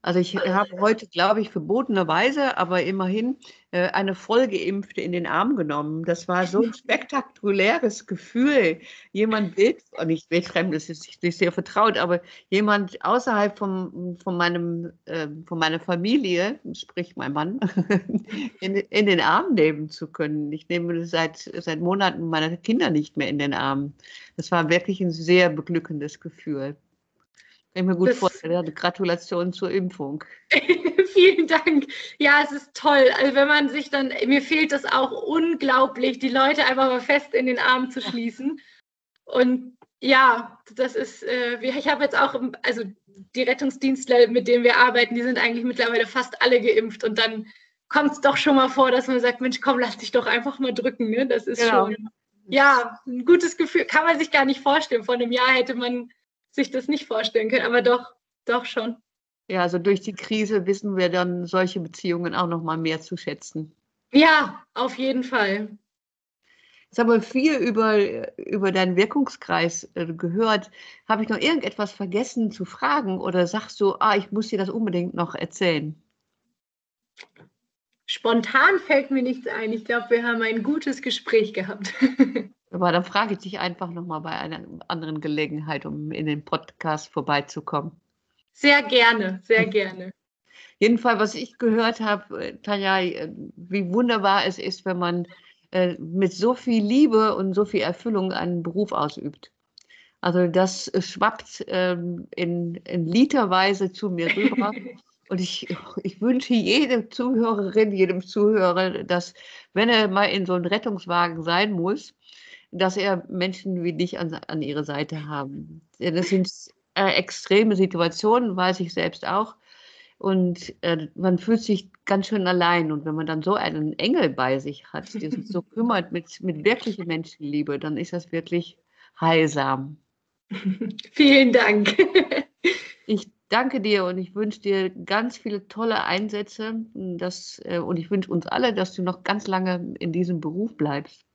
Speaker 1: Also ich habe heute, glaube ich, verbotenerweise, aber immerhin äh, eine Vollgeimpfte in den Arm genommen. Das war so ein spektakuläres Gefühl. Jemand wild, nicht wildfremd, das ist nicht sehr vertraut, aber jemand außerhalb vom, von, meinem, äh, von meiner Familie, sprich mein Mann, in, in den Arm nehmen zu können. Ich nehme seit, seit Monaten meine Kinder nicht mehr in den Arm. Das war wirklich ein sehr beglückendes Gefühl. Kann ich mir gut das, vorstellen. Gratulation zur Impfung.
Speaker 2: Vielen Dank. Ja, es ist toll. Also wenn man sich dann, mir fehlt das auch unglaublich, die Leute einfach mal fest in den Arm zu schließen. Und ja, das ist, äh, ich habe jetzt auch, also die Rettungsdienstler, mit denen wir arbeiten, die sind eigentlich mittlerweile fast alle geimpft. Und dann kommt es doch schon mal vor, dass man sagt, Mensch, komm, lass dich doch einfach mal drücken. Ne? Das ist genau. schon, ja, ein gutes Gefühl. Kann man sich gar nicht vorstellen. Vor einem Jahr hätte man sich das nicht vorstellen können, aber doch, doch schon.
Speaker 1: Ja, also durch die Krise wissen wir dann solche Beziehungen auch noch mal mehr zu schätzen.
Speaker 2: Ja, auf jeden Fall.
Speaker 1: Jetzt haben wir viel über, über deinen Wirkungskreis äh, gehört. Habe ich noch irgendetwas vergessen zu fragen oder sagst du, ah, ich muss dir das unbedingt noch erzählen?
Speaker 2: Spontan fällt mir nichts ein. Ich glaube, wir haben ein gutes Gespräch gehabt.
Speaker 1: Aber dann frage ich dich einfach nochmal bei einer anderen Gelegenheit, um in den Podcast vorbeizukommen.
Speaker 2: Sehr gerne, sehr gerne.
Speaker 1: Jedenfalls, was ich gehört habe, äh, Tanja, äh, wie wunderbar es ist, wenn man äh, mit so viel Liebe und so viel Erfüllung einen Beruf ausübt. Also das schwappt ähm, in, in literweise zu mir rüber. Und ich, ich wünsche jedem Zuhörerin, jedem Zuhörer, dass, wenn er mal in so einem Rettungswagen sein muss, dass er Menschen wie dich an, an ihrer Seite haben. Das sind äh, extreme Situationen, weiß ich selbst auch. Und äh, man fühlt sich ganz schön allein. Und wenn man dann so einen Engel bei sich hat, der sich so kümmert mit, mit wirklicher Menschenliebe, dann ist das wirklich heilsam.
Speaker 2: Vielen Dank.
Speaker 1: ich danke dir und ich wünsche dir ganz viele tolle Einsätze. Dass, äh, und ich wünsche uns alle, dass du noch ganz lange in diesem Beruf bleibst.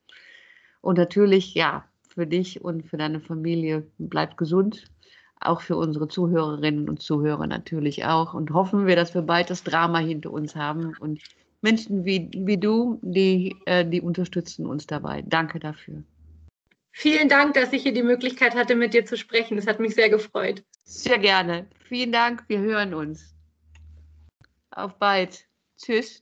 Speaker 1: Und natürlich, ja, für dich und für deine Familie bleib gesund. Auch für unsere Zuhörerinnen und Zuhörer natürlich auch. Und hoffen wir, dass wir bald das Drama hinter uns haben. Und Menschen wie, wie du, die, äh, die unterstützen uns dabei. Danke dafür.
Speaker 2: Vielen Dank, dass ich hier die Möglichkeit hatte, mit dir zu sprechen. Es hat mich sehr gefreut.
Speaker 1: Sehr gerne. Vielen Dank. Wir hören uns. Auf bald. Tschüss.